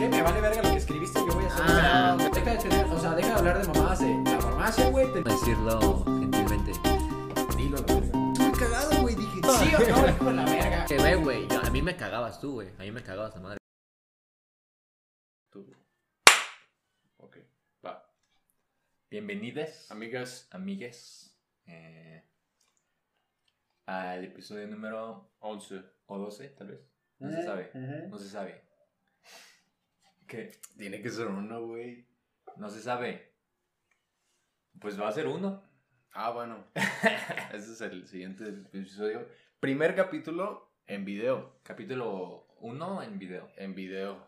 qué? Me vale verga lo que escribiste, yo voy a hacer. Ah. Pero deja de tener, o sea, deja de hablar de mamadas de la farmacia, güey. Te... Decirlo gentilmente. Dilo a la verga. Estuve cagado, güey, dije. Sí o no, hijo de la verga. Que ve, güey. A mí me cagabas tú, güey. A mí me cagabas la madre. Tú. Ok, va. Bienvenidas, Amigas, amigues. eh, al episodio número 11. o 12, tal vez. No se sabe. No se sabe. Tiene que ser uno, güey. No se sabe. Pues va a ser uno. Ah, bueno. Ese es el siguiente episodio. Primer capítulo en video. Capítulo 1 en video. En video.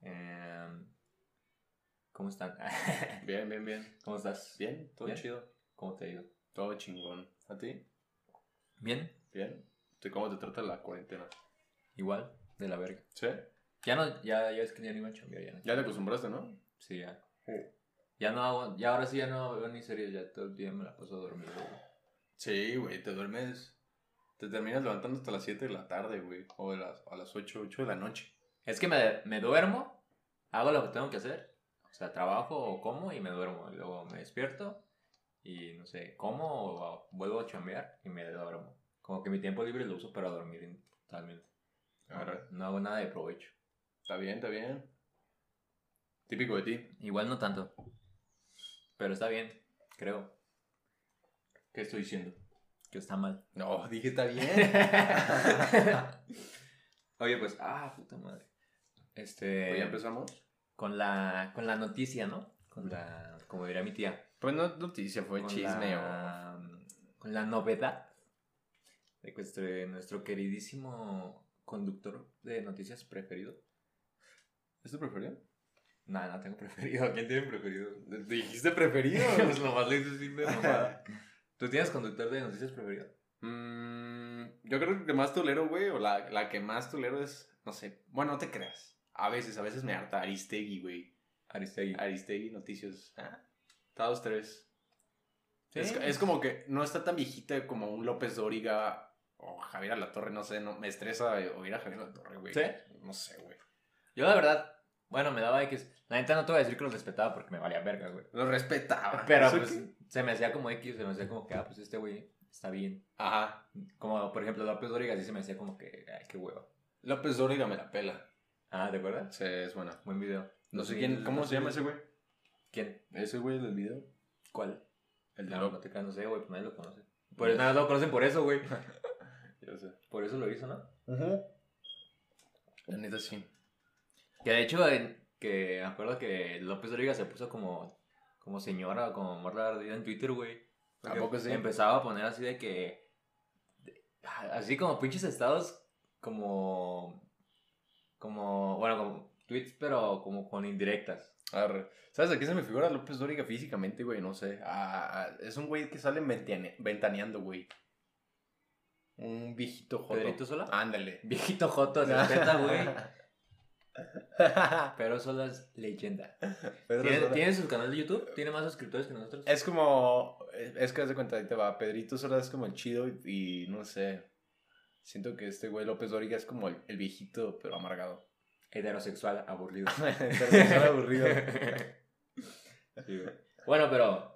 Eh, ¿Cómo están? Bien, bien, bien. ¿Cómo estás? Bien, todo Bien. chido. ¿Cómo te ha ido? Todo chingón. ¿A ti? Bien. Bien. ¿Tú ¿Cómo te trata la cuarentena? Igual, de la verga. ¿Sí? Ya no, ya, ya es que ya no iba a chambear, ya no. Ya te acostumbraste, ¿no? Sí, ya. Ya no hago, ya ahora sí ya no veo ni series, ya todo el día me la paso dormido. güey. Sí, güey, te duermes. Te terminas levantando hasta las 7 de la tarde, güey. O de las, a las 8, 8 de la noche. Es que me, me duermo, hago lo que tengo que hacer. O sea, trabajo o como y me duermo. Y luego me despierto y no sé, como o vuelvo a chambear y me duermo. Como que mi tiempo libre lo uso para dormir totalmente. Arre. No hago nada de provecho. Está bien, está bien. Típico de ti. Igual no tanto. Pero está bien, creo. ¿Qué estoy diciendo? Que está mal. No, dije está bien. Oye, pues, ah, puta madre. Este. Ya empezamos. Con la, con la noticia, ¿no? Con la, como diría mi tía. Pues no noticia, fue con chisme la, Con la novedad de nuestro, nuestro queridísimo conductor de noticias preferido. ¿Es tu preferido? Nada, no tengo preferido. ¿Quién tiene preferido? ¿Dijiste preferido? Pues nomás le dices sin mamada. ¿Tú tienes conductor de noticias preferido? Mm, yo creo que el que más tolero, güey, o la, la que más tolero es, no sé, bueno, no te creas. A veces, a veces me harta Aristegui, güey. Aristegui. Aristegui Noticias. Ah, tres. Sí. Es, es como que no está tan viejita como un López Dóriga o Javier Alatorre, no sé, no, me estresa oír a Javier Alatorre, güey. ¿Sí? No sé, güey. Yo, la verdad, bueno, me daba X. La neta no te voy a decir que lo respetaba porque me valía verga, güey. Lo respetaba. Pero ¿Eso pues qué? se me hacía como X, se me hacía como que, ah, pues este güey está bien. Ajá. Como por ejemplo López Dóriga, sí se me hacía como que, ay, qué hueva. López Dóriga me la pela. Ah, ¿te acuerdas? Sí, es buena. Buen video. No sé quién, ¿cómo se llama ese güey? ¿Quién? Ese güey del video. ¿Cuál? El de No, López. no sé, güey, pues nadie lo conoce. Por eso nada lo conocen por eso, güey. Yo sé. Por eso lo hizo, ¿no? La neta sí. Que de hecho, en- que me acuerdo que López Dóriga se puso como, como señora o como morra ardida en Twitter, güey. ¿A Porque poco sí? Empezaba a poner así de que. de- así como pinches estados, como. Como. Bueno, como tweets, pero como con indirectas. Arre. ¿Sabes a qué se me figura López Dóriga físicamente, güey? No sé. Ah, ah, es un güey que sale ventane- ventaneando, güey. Un viejito joto. ¿Pedrito Sola? Ándale. Viejito Joto, se respeta, güey. Pero solo es leyenda. ¿Tiene, Sola. tiene su canal de YouTube? ¿Tiene más suscriptores que nosotros? Es como. Es que haz de cuenta, ahí te va. Pedrito Sola es como el chido y, y no sé. Siento que este güey López Dóriga es como el, el viejito, pero amargado. Heterosexual, aburrido. Heterosexual aburrido. Sí, güey. Bueno, pero.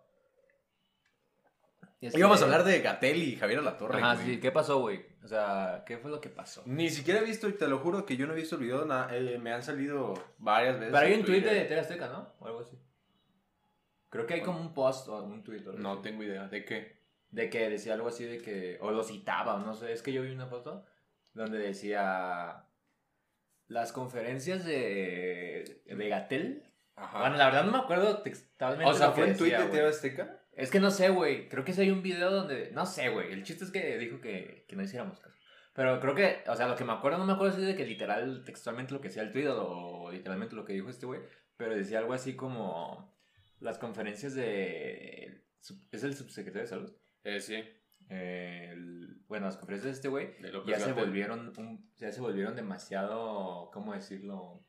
Íbamos a hablar de Gatel y Javier Alatorre. Ajá, güey. sí. ¿Qué pasó, güey? O sea, ¿qué fue lo que pasó? Ni siquiera he visto, y te lo juro que yo no he visto el video, na- eh, me han salido varias veces. Pero hay un tweet de. TV Azteca, ¿no? O algo así. Creo que hay como un post o un tweet. o algo No así. tengo idea. ¿De qué? De que decía algo así de que. O lo citaba, no sé. Es que yo vi una foto donde decía. Las conferencias de. de Gatel. Ajá. Bueno, la verdad no me acuerdo textualmente. o sea, lo que ¿fue en tweet decía, de. TV Azteca? Es que no sé, güey. Creo que sí hay un video donde. No sé, güey. El chiste es que dijo que, que no hiciéramos caso. Pero creo que, o sea, lo que me acuerdo, no me acuerdo si es de que literal, textualmente lo que decía el tweet o literalmente lo que dijo este güey. Pero decía algo así como. Las conferencias de. ¿Es el subsecretario de salud? Eh, sí. El- bueno, las conferencias de este güey ya se volvieron un, ya se volvieron demasiado, ¿cómo decirlo?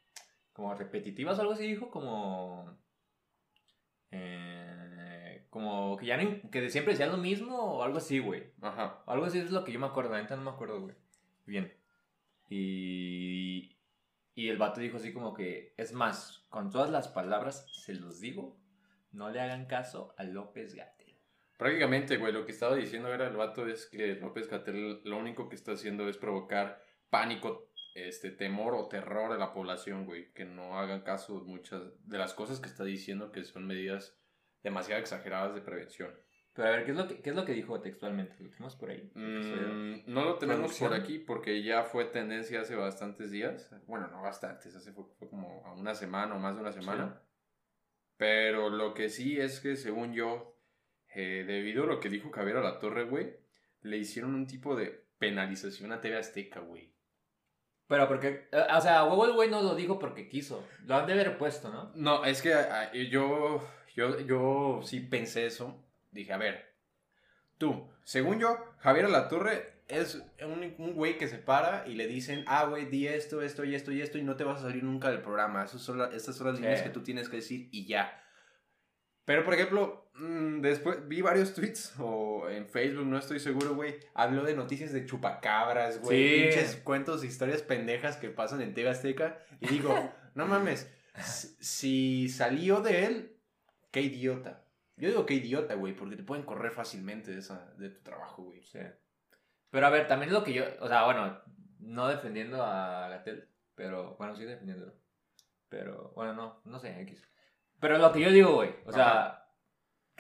Como repetitivas o algo así dijo, como eh, como que ya no, que de siempre decían lo mismo o algo así, güey. Ajá. Algo así es lo que yo me acuerdo, neta no me acuerdo, güey. Bien. Y Y el vato dijo así como que, es más, con todas las palabras se los digo, no le hagan caso a López Gatel. Prácticamente, güey, lo que estaba diciendo era el vato es que López Gatel lo único que está haciendo es provocar pánico, este, temor o terror a la población, güey. Que no hagan caso muchas de las cosas que está diciendo que son medidas demasiado exageradas de prevención. Pero a ver, ¿qué es lo que, qué es lo que dijo textualmente? ¿Lo tenemos por ahí? Mm, no lo tenemos por aquí porque ya fue tendencia hace bastantes días. Bueno, no bastantes, hace fue, fue como a una semana o más de una semana. Pero lo que sí es que, según yo, eh, debido a lo que dijo Javier a la Torre, güey, le hicieron un tipo de penalización a TV Azteca, güey. Pero porque, eh, o sea, huevo el güey no lo dijo porque quiso. Lo han de haber puesto, ¿no? No, es que yo, yo, yo sí pensé eso. Dije, a ver, tú, según yo, Javier Alatorre es un, un güey que se para y le dicen, ah, güey, di esto, esto y esto y esto y no te vas a salir nunca del programa. Esas son la- estas son las Sí. líneas que tú tienes que decir y ya. Pero, por ejemplo, mm, después vi varios tweets o en Facebook, no estoy seguro, güey. Habló de noticias de chupacabras, güey. Sí. Pinches cuentos, historias pendejas que pasan en TV Azteca. Y digo, no mames, si salió de él, qué idiota. Yo digo qué idiota, güey, porque te pueden correr fácilmente de, esa, de tu trabajo, güey. Sí. Pero a ver, también lo que yo, o sea, bueno, no defendiendo a Gatel, pero, bueno, sí defendiéndolo. Pero, bueno, no, no sé, X. Pero lo que yo digo, güey, o sea,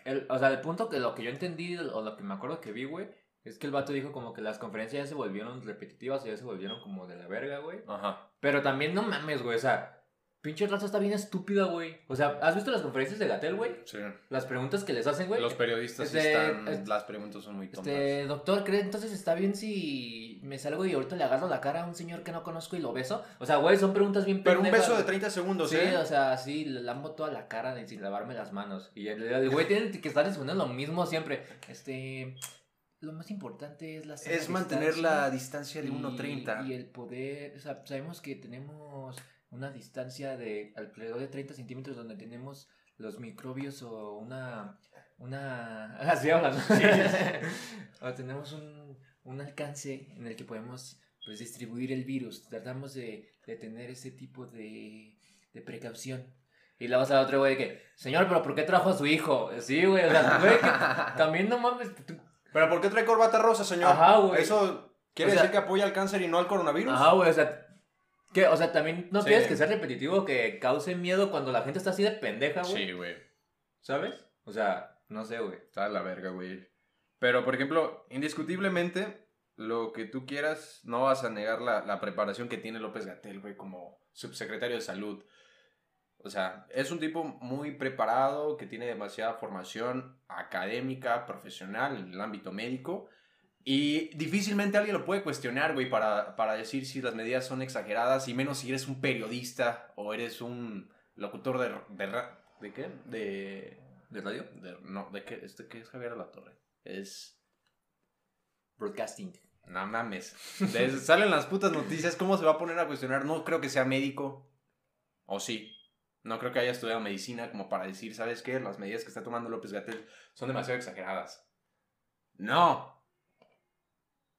el, o sea, el punto que lo que yo entendí o lo que me acuerdo que vi, güey, es que el vato dijo como que las conferencias ya se volvieron repetitivas y ya se volvieron como de la verga, güey. Ajá. Pero también no mames, güey, o sea, pinche raza está bien estúpida, güey. O sea, ¿has visto las conferencias de Gatel, güey? Sí. Las preguntas que les hacen, güey. Los periodistas sí Este, están. es- las preguntas son muy tontas. Este, doctor, ¿cree entonces está bien si me salgo y ahorita le agarro la cara a un señor que no conozco y lo beso? O sea, güey, son preguntas bien Pero un beso de güey. 30 segundos, Sí, ¿eh? o sea, sí, le lambo toda la cara de- sin lavarme las manos. Y el, güey tiene que estar respondiendo lo mismo siempre. Este, lo más importante es la Es mantener la distancia de y- 1.30. Y el poder, o sea, sabemos que tenemos una distancia de alrededor de 30 centímetros donde tenemos los microbios o una... una así hablan. o tenemos un, un alcance en el que podemos pues, distribuir el virus. Tratamos de, de tener ese tipo de, de precaución. Y luego sale otro güey de que, señor, pero ¿por qué trajo a su hijo? Sí, güey, o sea, güey, que también no mames. tú- ¿Pero por qué trae corbata rosa, señor? Ajá, güey. ¿Eso quiere O sea- decir que apoya al cáncer y no al coronavirus? Ajá, güey, o sea, ¿qué? O sea, también no Sí. tienes que ser repetitivo que cause miedo cuando la gente está así de pendeja, güey. Sí, güey. ¿Sabes? O sea, no sé, güey. Está la verga, güey. Pero, por ejemplo, indiscutiblemente, lo que tú quieras, no vas a negar la, la preparación que tiene López Gatel, güey, como subsecretario de salud. O sea, es un tipo muy preparado, que tiene demasiada formación académica, profesional en el ámbito médico. Y difícilmente alguien lo puede cuestionar, güey, para, para decir si las medidas son exageradas, y menos si eres un periodista o eres un locutor de... ¿De, ¿de qué? De... ¿De radio? De- no, ¿de qué, este, ¿qué es Javier La Torre? Es... Broadcasting. No mames. Salen las putas noticias, ¿cómo se va a poner a cuestionar? No creo que sea médico. O sí. No creo que haya estudiado medicina como para decir, ¿sabes qué? Las medidas que está tomando López Gatel son demasiado exageradas. No.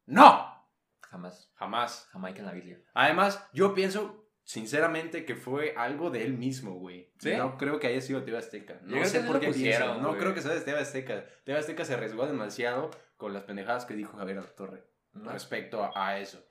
No. Jamás. Jamás. Jamaica en la Biblia. Además, yo pienso sinceramente que fue algo de él mismo, güey. ¿Sí? No creo que haya sido TV Azteca. No creo sé que por qué pienso. No güey. creo que sea de TV Azteca. TV Azteca se arriesgó demasiado con las pendejadas que dijo Javier Torre ¿no? respecto a, a eso.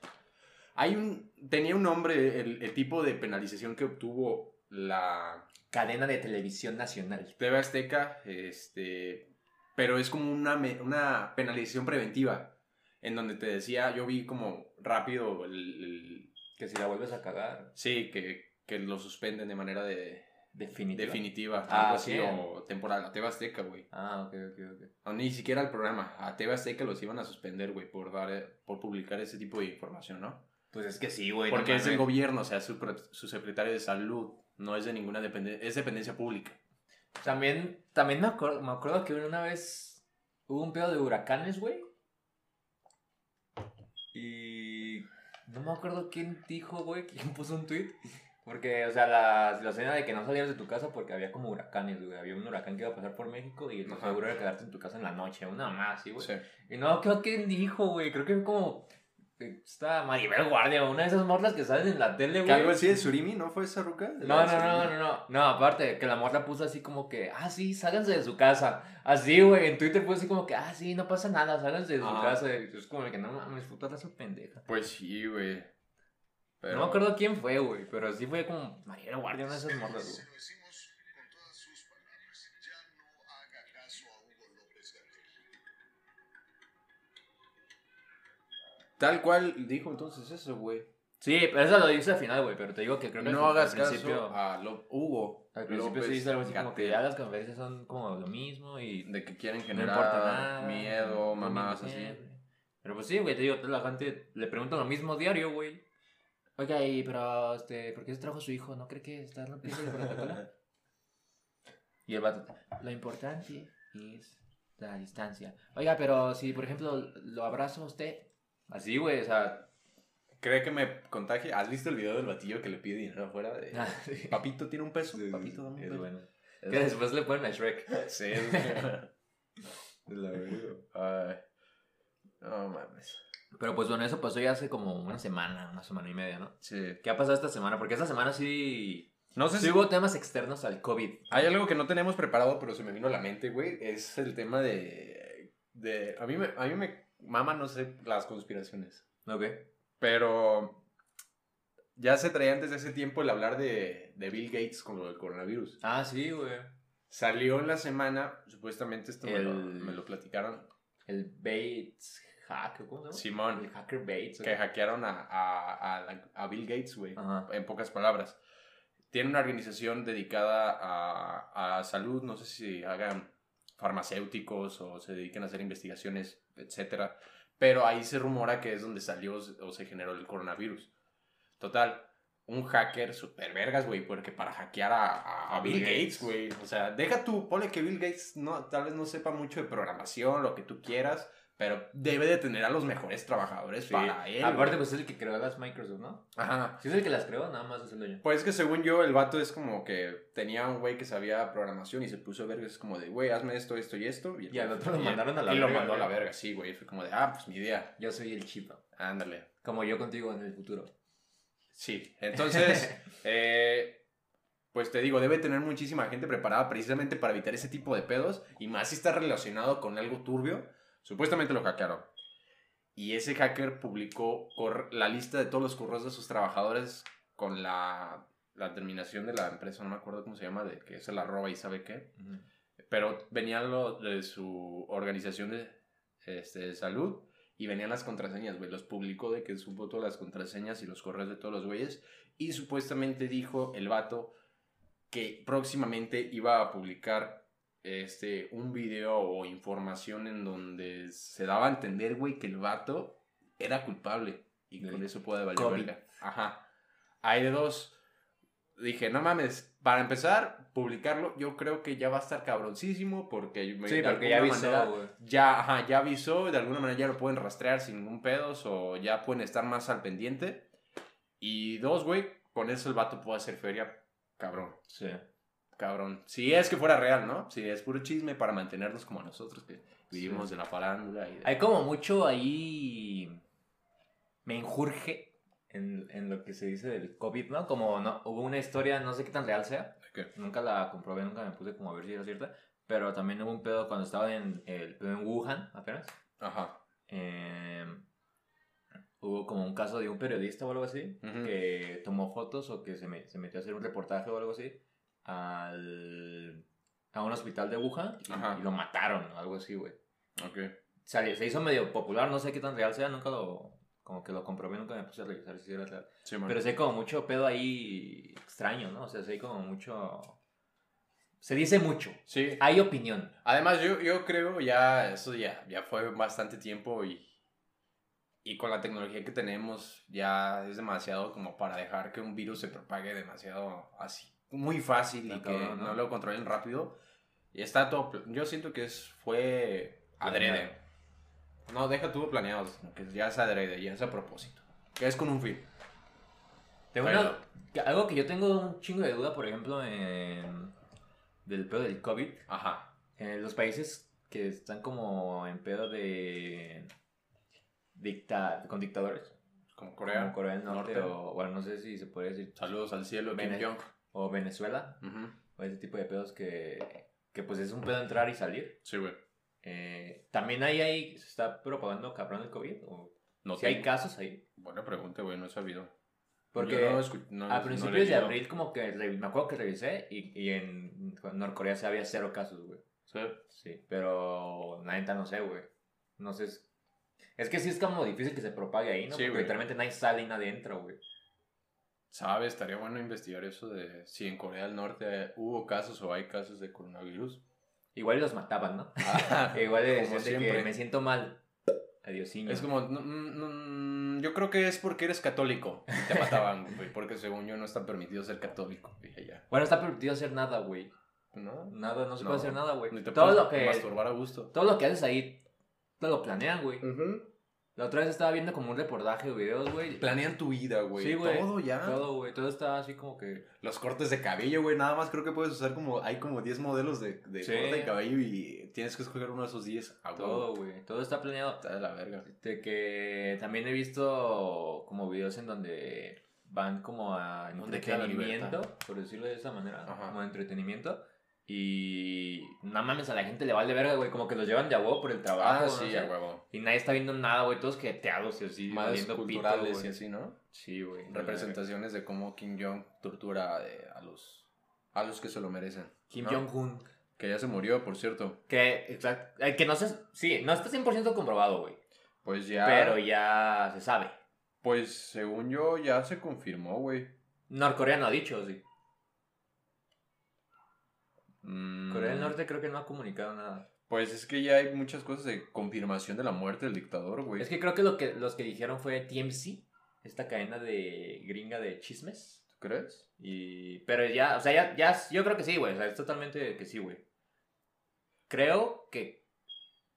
Hay un tenía un nombre el, el tipo de penalización que obtuvo la Cadena de televisión nacional. TV Azteca, este, pero es como una, una penalización preventiva en donde te decía, yo vi como rápido el, el- Que si la vuelves a cagar, sí, que, que lo suspenden de manera de, definitiva. definitiva, Ah, algo así, sí. o temporal, a TV Azteca, güey. Ah, ok, ok, ok. Ni siquiera el programa, a TV Azteca los iban a suspender, güey, por, dar, eh, por publicar ese tipo de información, ¿no? Pues es que sí, güey. Porque no es el gobierno, o sea, su, su secretario de salud, no es de ninguna dependencia, es dependencia pública. También, también me, acuerdo, me acuerdo que una vez hubo un pedo de huracanes, güey. Y no me acuerdo quién dijo, güey, quién puso un tweet. Porque, o sea, la situación era de que no salieras de tu casa porque había como huracanes, güey. Había un huracán que iba a pasar por México y Ajá. seguro era quedarte en tu casa en la noche, una más, sí, güey. Sí. Y no, creo que dijo, güey. Creo que fue como Está Maribel Guardia, una de esas morras que salen en la tele, Que algo güey. así de Surimi, ¿no fue esa ruca? No, no, no, no, no, no, aparte, que la morra puso así como que, ah, sí, sálganse de su casa. Así, güey, en Twitter puso así como que, ah, sí, no pasa nada, sálganse de su Ah. casa. Y es como que no mames, puta raza pendeja. Pues sí, güey. Pero... No me acuerdo quién fue, güey, pero sí fue como Maribel Guardia, una de esas morras, Se güey. Tal cual dijo entonces eso, güey. Sí, pero eso lo dice al final, güey, pero te digo que creo que No hagas al caso principio, a lo- Hugo. Al principio sí dice algo así como que ya las conferencias son como lo mismo y De que quieren no generar importa nada. miedo, mamás así. Pero pues sí, güey, te digo, la gente le pregunta lo mismo diario, güey. Oiga, y pero, este, ¿por qué se trajo a su hijo? ¿No cree que está rompiendo el protocolo? y el vato, lo importante es la distancia. Oiga, pero si, por ejemplo, lo abrazo a usted. Así, güey, o sea. ¿Cree que me contagie? ¿Has visto el video del batillo que le pide dinero afuera? De... ah, sí. Papito, ¿tiene un peso? Sí, Papito, dame un es peso. bueno. Es- Que después le ponen a Shrek. Sí, es... la verdad. No mames. Pero pues bueno, eso pasó ya hace como una semana, una semana y media, ¿no? Sí. ¿Qué ha pasado esta semana? Porque esta semana sí. No sé Sí si hubo temas externos al COVID. hay algo que no tenemos preparado, pero se me vino a la mente, güey. Es el tema de. de... A, mí me, a mí me mama, no sé, las conspiraciones. Ok. Pero. Ya se traía antes de ese tiempo el hablar de, de Bill Gates con lo del coronavirus. Ah, sí, güey. Salió en la semana, supuestamente esto me, lo, me lo platicaron. El Bates hack, ¿cómo se llama? Simón. El hacker Bates. Que hackearon a, a, a, Bill Gates, güey. En pocas palabras. Tiene una organización dedicada a, a salud, no sé si hagan farmacéuticos o se dediquen a hacer investigaciones, etcétera. Pero ahí se rumora que es donde salió o se generó el coronavirus. Total, un hacker super vergas, güey, porque para hackear a, a- a Bill Gates, güey. O sea, deja tú, ponle que Bill Gates no, tal vez no sepa mucho de programación, lo que tú quieras, pero debe de tener a los mejores trabajadores Sí. para él. Aparte, pues es el que creó las Microsoft, ¿no? Ajá. Si es el que las creó, nada más es el dueño. Pues que según yo, el vato es como que tenía un güey que sabía programación y se puso a ver, es como de, güey, hazme esto, esto y esto. Y, Y al otro lo mandaron a la y lo verga, mandó a la verga, sí, güey. Fue como de, ah, pues mi idea. Yo soy el chido. Ándale. Como yo contigo en el futuro. Sí. Entonces, eh, pues te digo, debe tener muchísima gente preparada precisamente para evitar ese tipo de pedos. Y más si está relacionado con algo turbio. Supuestamente lo hackearon. Y ese hacker publicó la lista de todos los correos de sus trabajadores con la, la terminación de la empresa, no me acuerdo cómo se llama, de que se la roba y sabe qué. Pero venían lo de su organización de, este, de salud y venían las contraseñas, güey. Los publicó de que supo todas las contraseñas y los correos de todos los güeyes. Y supuestamente dijo el vato que próximamente iba a publicar este, un video o información en donde se daba a entender, güey, que el vato era culpable. Y con eso puede valer verga. Ajá. Hay de dos. Dije, no mames, para empezar, publicarlo, yo creo que ya va a estar cabroncísimo porque... me- Sí, porque ya avisó, manera ya, ajá, ya avisó, de alguna manera ya lo pueden rastrear sin ningún pedos o ya pueden estar más al pendiente. Y dos, güey, con eso el vato puede hacer feria, cabrón, Sí. Cabrón. Si es que fuera real, ¿no? Si es puro chisme para mantenernos como nosotros que vivimos Sí. de la farándula y de... Hay como mucho ahí. Me injurge en, en lo que se dice del COVID, ¿no? Como no, hubo una historia, no sé qué tan real sea. Nunca la comprobé, nunca me puse como a ver si era cierta. Pero también hubo un pedo cuando estaba en el pedo en Wuhan, apenas. Ajá. eh, hubo como un caso de un periodista o algo así que tomó fotos o que se, me- se metió a hacer un reportaje o algo así al, a un hospital de Wuhan y, lo mataron o algo así, güey. Ok. Salió- se hizo medio popular, no sé qué tan real sea, nunca lo, como que lo comprobé, nunca me puse a revisar si era real. Sí. Pero sí hay como mucho pedo ahí extraño, ¿no? O sea, hay como mucho... Se dice mucho. Sí. Hay opinión. Además, yo, yo creo ya, eso ya, ya fue bastante tiempo y, y con la tecnología que tenemos ya es demasiado como para dejar que un virus se propague demasiado así, muy fácil y que no ¿no? lo controlen rápido. Y está todo, yo siento que es, fue adrede. No, deja todo planeado, que ya es adrede, ya es a propósito. Que es con un fin. Tengo una- algo que yo tengo un chingo de duda, por ejemplo, en, del pedo del COVID. Ajá. En los países que están como en pedo de, dicta con dictadores. Como Corea. Como Corea del Norte, Norte. o, bueno, no sé si se puede decir, Saludos al cielo, Kim Vene- Jong. O Venezuela, o ese tipo de pedos que, que pues es un pedo entrar y salir. Sí, güey. Eh, También ahí, ahí se está propagando cabrón el COVID, o No si hay casos ahí. Buena pregunta, güey, no he sabido. Porque no a principios de abril como que me acuerdo que revisé y, y en Norcorea se había cero casos, güey. Sí. Sí, pero la neta no sé, güey. No sé. Es, que sí es como difícil que se propague ahí, ¿no? Sí, Porque güey. literalmente nadie sale y nadie entra, güey. ¿Sabes? Estaría bueno investigar eso de si en Corea del Norte hubo casos o hay casos de coronavirus. Igual los mataban, ¿no? Ah, Igual decían de que me siento mal. Adiósinho. Es como, no, no, no, yo creo que es porque eres católico. y Te mataban, güey, porque según yo no está permitido ser católico. Dije ya. Bueno, está permitido hacer nada, güey. ¿No? Nada, no se No. puede hacer nada, güey. Te Todo lo que masturbar a gusto. todo lo que haces ahí todo lo planean, güey. Ujú. La otra vez estaba viendo como un reportaje o videos, güey. Planean tu vida, güey. Sí, güey. Todo ya. Todo, güey. Todo está así como que Los cortes de cabello, güey. Nada más creo que puedes usar como. Hay como 10 modelos de, de Sí. corte de cabello y tienes que escoger uno de esos 10 a todo, güey. Todo está planeado. Está de la verga. De que también he visto como videos en donde van como a ¿Dónde queda la entretenimiento, por decirlo de esa manera, Ajá. como entretenimiento. Y no mames, a la gente le vale verga, güey, como que los llevan de a huevo por el trabajo. Ah, no sí, sé. a huevo. Y nadie está viendo nada, güey, todos queteados y así, Más pito, culturales y así, ¿no? Sí, güey. Representaciones de cómo Kim Jong tortura eh, a los a los que se lo merecen. Kim ¿no? Jong-un. Que ya se murió, por cierto. Que, exacto, eh, que no sé, sí, no está 100% comprobado, güey. Pues ya. Pero ya se sabe. Pues según yo, ya se confirmó, güey. Norcorea no ha dicho, sí. Mm, Corea del Norte creo que no ha comunicado nada. Pues es que ya hay muchas cosas de confirmación de la muerte del dictador, güey. Es que creo que, lo que los que dijeron fue TMC, esta cadena de gringa de chismes. ¿Tú crees? Y, pero ya, o sea, ya, ya, yo creo que sí, güey. O sea, es totalmente que sí, güey. Creo que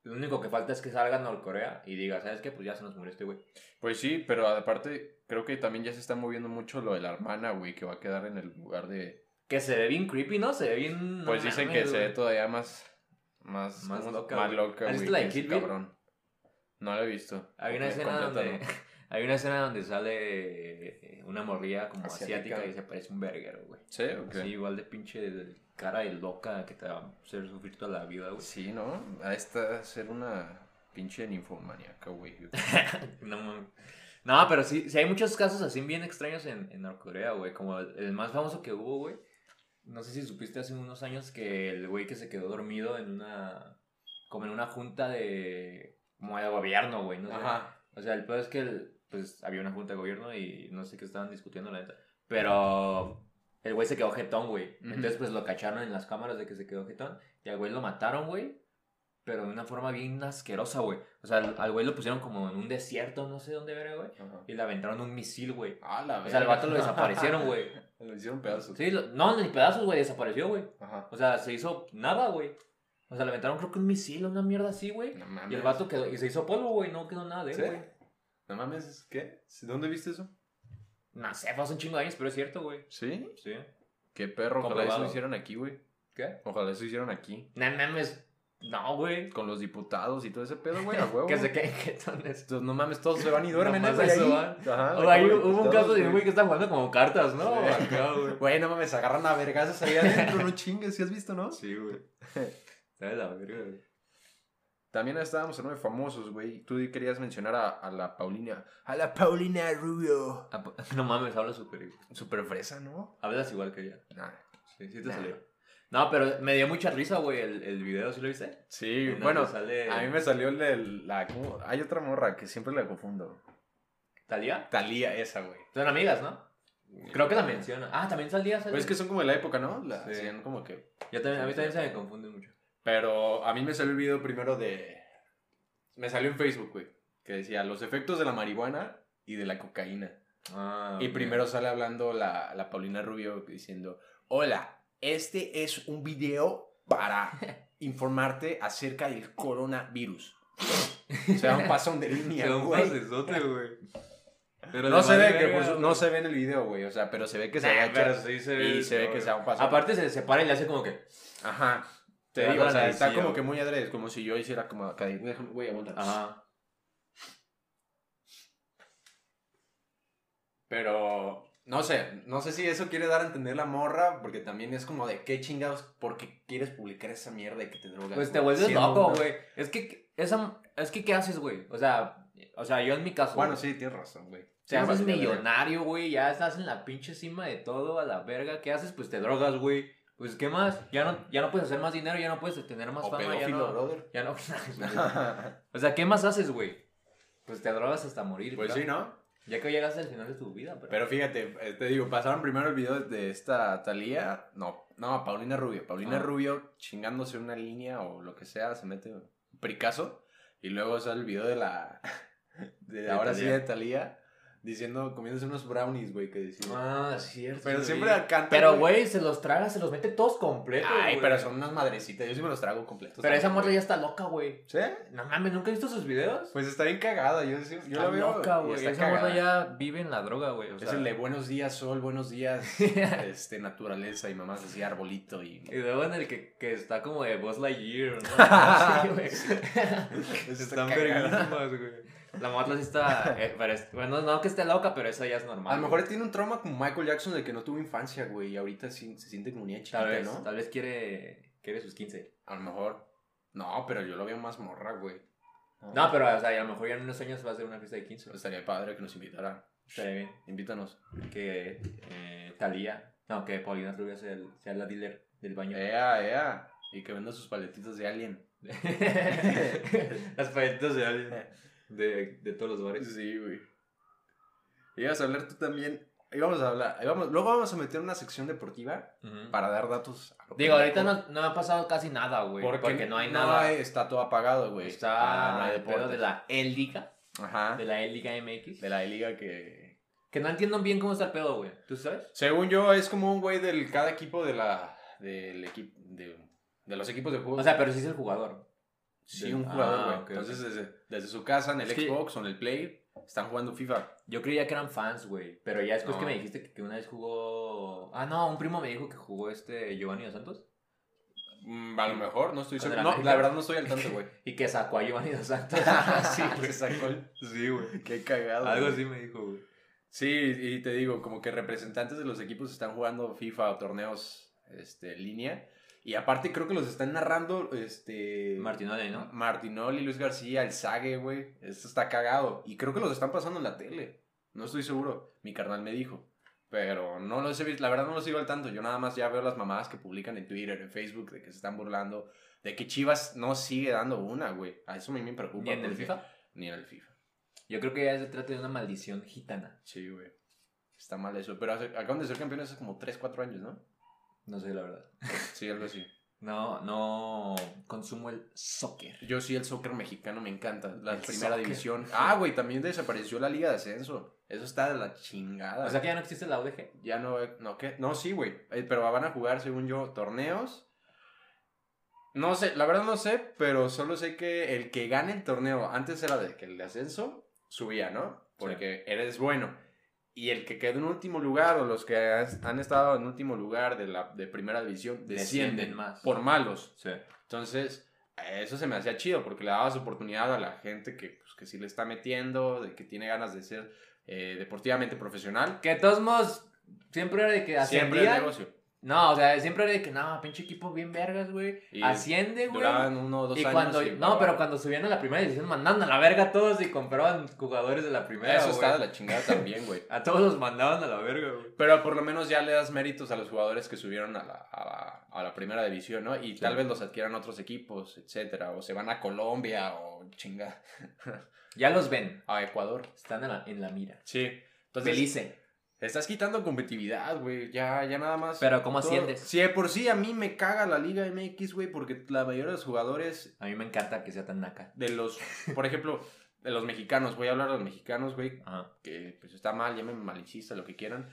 lo único que falta es que salga Norcorea y diga, ¿sabes qué? Pues ya se nos murió este güey. Pues sí, pero aparte, creo que también ya se está moviendo mucho lo de la hermana, güey, que va a quedar en el lugar de. Que se ve bien creepy, ¿no? Se ve bien. Pues dicen que se ve todavía más. Más, Más loca, Más güey. loca, ¿Has visto la de cabrón. No la he visto. Hay una escena donde. Hay una escena donde sale eh, una morrilla como asiática, Asiática. y se parece un verguero, güey. ¿Sí? ¿O qué? Sí, igual de pinche de cara de loca que te va a hacer sufrir toda la vida, güey. Sí, ¿no? A esta ser una pinche ninfomaníaca, güey. No mames. No, pero sí, sí hay muchos casos así bien extraños en, en Norcorea, güey. Como el, el más famoso que hubo, güey. No sé si supiste hace unos años que el güey que se quedó dormido en una. como en una junta de. como de gobierno, güey. No sé. Ajá. O sea, el peor es que el- pues había una junta de gobierno y no sé qué estaban discutiendo, la neta. Pero el güey se quedó jetón, güey. Entonces, pues lo cacharon en las cámaras de que se quedó jetón. Y al güey lo mataron, güey. Pero de una forma bien asquerosa, güey. O sea, al al güey lo pusieron como en un desierto, no sé dónde ver, güey. Ajá. Y le aventaron un misil, güey. Ah, la O sea, al vato lo desaparecieron, güey. Lo hicieron pedazos. Sí, lo- no, ni pedazos, güey, desapareció, güey. Ajá. O sea, se hizo nada, güey. O sea, le aventaron creo que un misil, una mierda así, güey. No mames. Y el vato quedó, y se hizo polvo, güey, no quedó nada de él, ¿Sí? güey. No mames, ¿qué? ¿Dónde viste eso? No sé, fue hace un chingo de años, pero es cierto, güey. ¿Sí? Sí. Qué perro, ojalá eso lo hicieron aquí, güey. ¿Qué? Ojalá eso hicieron aquí. No mames. No, güey. Con los diputados y todo ese pedo, güey, a huevo. Que se queden jetones. Entonces, no mames, todos se van y duermen, Nomás ¿eh, güey, eso ahí. Ajá, O ahí hubo un caso de un güey que está jugando como cartas, ¿no? Sí. Acá, güey. Güey, no mames, agarran a vergazos ahí adentro, no chingues, ¿sí has visto, no? Sí, güey. ¿Sabes la verga, güey? También estábamos hablando de famosos, güey. Tú querías mencionar a, a la Paulina. A la Paulina Rubio. No mames, hablas súper. Super fresa, ¿no? Hablas igual que ella. Nah. Sí, sí te Nah. salió. No, pero me dio mucha risa, güey, el, el video, ¿sí lo viste? Sí, bueno, sale- a mí me salió el de la... ¿cómo? Hay otra morra que siempre la confundo. ¿Talía? Talía esa, güey. Son amigas, ¿no? Creo que la menciona. Ah, también salía. Pues es que son como de la época, ¿no? La, Sí. hacían como que... Yo también, a mí también se me confunde mucho. Pero a mí me salió el video primero de... Me salió en Facebook, güey. Que decía los efectos de la marihuana y de la cocaína. Ah, Y primero sale hablando la, la Paulina Rubio diciendo, hola, este es un video para informarte acerca del coronavirus. O sea, un pasón de línea, güey. Pero no se ve que pues, no se ve en el video, güey, o sea, pero se ve que se nah, agacha sí se ve y se ve que se da un paso. Aparte se separa y le hace como que ajá. Te, digo, o sea, está como que muy adrede, como si yo hiciera como. Ajá. Pero no sé, no sé si eso quiere dar a entender la morra, porque también es como de qué chingados, porque quieres publicar esa mierda de que te drogas. Pues te vuelves loco, güey. Es que, esa, es que, ¿qué haces, güey? O sea, o sea, yo en mi caso. Bueno, sí, tienes razón, güey. Te haces millonario, güey. Ya estás en la pinche cima de todo, a la verga. ¿Qué haces? Pues te drogas, güey. Pues, ¿qué más? Ya no, ya no puedes hacer más dinero, ya no puedes tener más O fama, ya pedófilo, no. brother. Ya no. o sea, ¿qué más haces, güey? Pues te drogas hasta morir, Pues claro. sí, ¿no? Ya que llegaste al final de tu vida, pero. Pero fíjate, eh, te digo, pasaron primero el video de esta Talía, no, no, Paulina Rubio. Paulina Ah. Rubio chingándose una línea o lo que sea, se mete un pricazo. Y luego sale el video de la. De, De ahora sí de Talía, diciendo, comiéndose unos brownies, güey, que decía. Ah, cierto. pero siempre canta. Pero, güey, se los traga, se los mete todos completos. Ay, güey. pero son unas madrecitas, yo sí me los trago completos. Pero esa morra ya está loca, güey. ¿Sí? No mames, ¿nunca he visto sus videos? Pues está bien cagada, yo, yo está la veo. loca, güey. Esa morra ya vive en la droga, güey. O Es sea, el de buenos días, sol, buenos días, este, naturaleza y mamás así, arbolito y... Y luego en el que, que está como de Buzz Lightyear, ¿no? Sí, güey. Están verguísimas, güey. La morra sí está. eh, es- bueno, no que esté loca, pero eso ya es normal. A lo mejor güey. tiene un trauma como Michael Jackson de que no tuvo infancia, güey, y ahorita sí, se siente como niña chiquita, Tal vez, ¿no? tal vez quiere, quiere sus 15. A lo mejor. No, pero yo lo veo más morra, güey. No, pero o sea, a lo mejor ya en unos años va a ser una fiesta de 15. Estaría padre que nos invitara. Estaría bien. Invítanos. Que eh, Talía, no, que Paulina Rubio sea, el- sea la dealer del baño. Ea, ea. Y que venda sus paletitas de alien. Las paletitas de alguien. De, de todos los bares. Sí, güey. Ibas a hablar tú también. Íbamos a hablar. íbamos- luego vamos a meter una sección deportiva para dar datos. a lo Digo, ahorita no, no ha pasado casi nada, güey. Porque, no hay nada. hay- está todo apagado, güey. Está Ah, no hay el pedo de la. Ajá. De la E-Liga MX. De la liga que. Que no entiendo bien cómo está el pedo, güey. ¿Tú sabes? Según yo, es como un güey del cada equipo de la. Del equipo. De, de los equipos de fútbol. O sea, pero sí es el jugador. sí, del- un jugador, Ah, güey. Entonces. Desde, desde su casa, en el Xbox o en el Play, están jugando FIFA. Yo creía que eran fans, güey. Pero ya después No. que me dijiste que, que una vez jugó. Ah, no, un primo me dijo que jugó este Giovanni Dos Santos. Mm, a lo mejor, no estoy seguro. No, la verdad no estoy al tanto, güey. Y que sacó a Giovanni Dos Santos. sí, güey. Sacó el- Sí, güey. Qué cagado. Algo así me dijo, güey. Sí, y te digo, como que representantes de los equipos están jugando FIFA o torneos este, en línea. Y aparte creo que los están narrando este Martinoli, ¿no? Martinoli, Luis García, el Sague, güey. Esto está cagado. Y creo que los están pasando en la tele. No estoy seguro. Mi carnal me dijo. Pero no he visto. La verdad no los sigo al tanto. Yo nada más ya veo las mamadas que publican en Twitter, en Facebook, de que se están burlando. De que Chivas no sigue dando una, güey. A eso a mí me preocupa. Ni en el FIFA. Ni en el FIFA. Yo creo que ya se trata de una maldición gitana. Sí, güey. Está mal eso. Pero hace- acaban de ser campeones hace como 3, 4 años, ¿no? No sé, la verdad. Sí, algo así. No, no consumo el soccer. Yo sí, el soccer mexicano me encanta. La El primera soccer. división. Ah, güey, también desapareció la Liga de Ascenso. Eso está de la chingada. O sea que ya no existe la UDG. ya no, no, ¿qué? No, sí, güey. Eh, Pero van a jugar, según yo, torneos. No sé, la verdad no sé, pero solo sé que el que gane el torneo, antes era de que el de ascenso subía, ¿no? Porque eres bueno. Y el que quedó en último lugar, o los que has- han estado en último lugar de la de primera división, descienden, Descienden más. por malos. Sí. Entonces, eso se me hacía chido porque le dabas oportunidad a la gente que, pues, que sí le está metiendo, de que tiene ganas de ser eh, deportivamente profesional. Que de todos modos, siempre era de que Siempre el ascendían. negocio. No, o sea, siempre era de que, no, pinche equipo bien vergas, güey. Asciende, güey. Duraban uno o dos Y años. cuando, y no, pero cuando subían a la primera división, mandaban a la verga a todos y compraban jugadores de la primera. Eso está de la chingada también, güey. A todos los mandaban a la verga, güey. Pero por lo menos ya le das méritos a los jugadores que subieron a la, a la, a la primera división, ¿no? Y tal vez los adquieran otros equipos, etcétera. O se van a Colombia o chinga Ya los ven. a Ecuador. Están en la, en la mira. Sí. Entonces, Belice. Estás quitando competitividad, güey. Ya, ya nada más. Pero ¿cómo todo- asciendes? Sí, de por sí a mí me caga la Liga MX, güey, porque la mayoría de los jugadores A mí me encanta que sea tan naca. de los, por ejemplo, de los mexicanos, voy a hablar de los mexicanos, güey, que pues está mal, llámenme malicista, lo que quieran.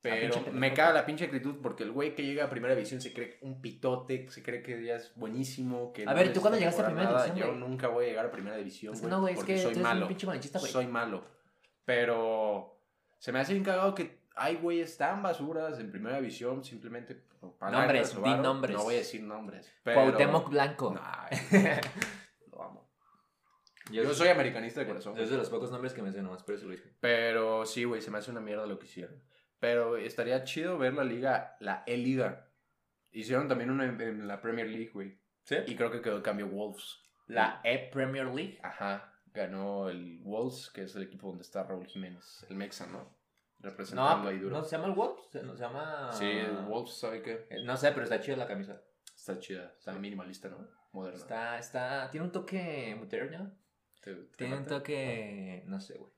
Pero me caga la pinche actitud porque el güey que llega a primera división se cree un pitote, se cree que ya es buenísimo. Que A no ver, ¿tú cuándo llegaste a primera división, Yo nunca voy a llegar a primera división, Es que güey. no, güey, es que tú soy eres malo. un pinche manchista, güey. Soy malo. Pero se me hace bien cagado que hay güeyes tan basuras en primera división simplemente por palancas Nombres, di nombres. No voy a decir nombres. Pero... Cuauhtémoc Blanco. Ay, lo amo. Yo soy americanista de corazón. Es de los pocos nombres que me sé nomás, por eso lo dije. Pero sí, güey, se me hace una mierda lo que hicieron. Pero estaría chido ver la liga, la E-Liga. Hicieron también una en, en la Premier League, güey. ¿Sí? Y creo que quedó cambio Wolves. La E-Premier League. Ajá. Ganó el Wolves, que es el equipo donde está Raúl Jiménez. El Mexa, ¿no? Representando No, ahí duro. no, se llama el Wolves. Se, no, se llama... Sí, el Wolves, ¿sabe qué? Eh, No sé, pero está chida la camisa. Está chida. Está minimalista, ¿no? Moderna. Está, está... Tiene un toque moderno. ¿Te- te Tiene un toque... No sé, güey.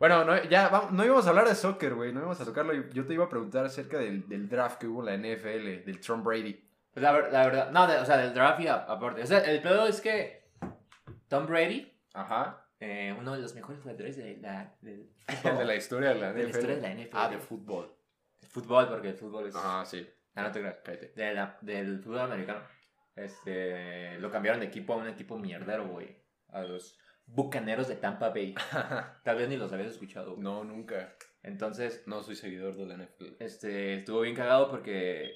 Bueno, no, ya vamos- no íbamos a hablar de soccer, güey. No íbamos a tocarlo. Yo te iba a preguntar acerca del, del draft que hubo en la NFL, del Tom Brady. Pues la, la verdad... No, de- o sea, del draft y aparte. O sea, el pedo es que Tom Brady, Ajá. eh, uno de los mejores jugadores de la, del de la historia de la NFL. De la historia de la NFL. Ah, de fútbol. fútbol, porque el fútbol es... Ajá, sí. Ah, no te creas. Cállate. De la- del fútbol americano. Este, lo cambiaron de equipo a un equipo mierdero, güey. A los Bucaneros de Tampa Bay. Tal vez ni los habías escuchado. güey. no, nunca. Entonces, No soy seguidor de la NFL. este, estuvo bien cagado porque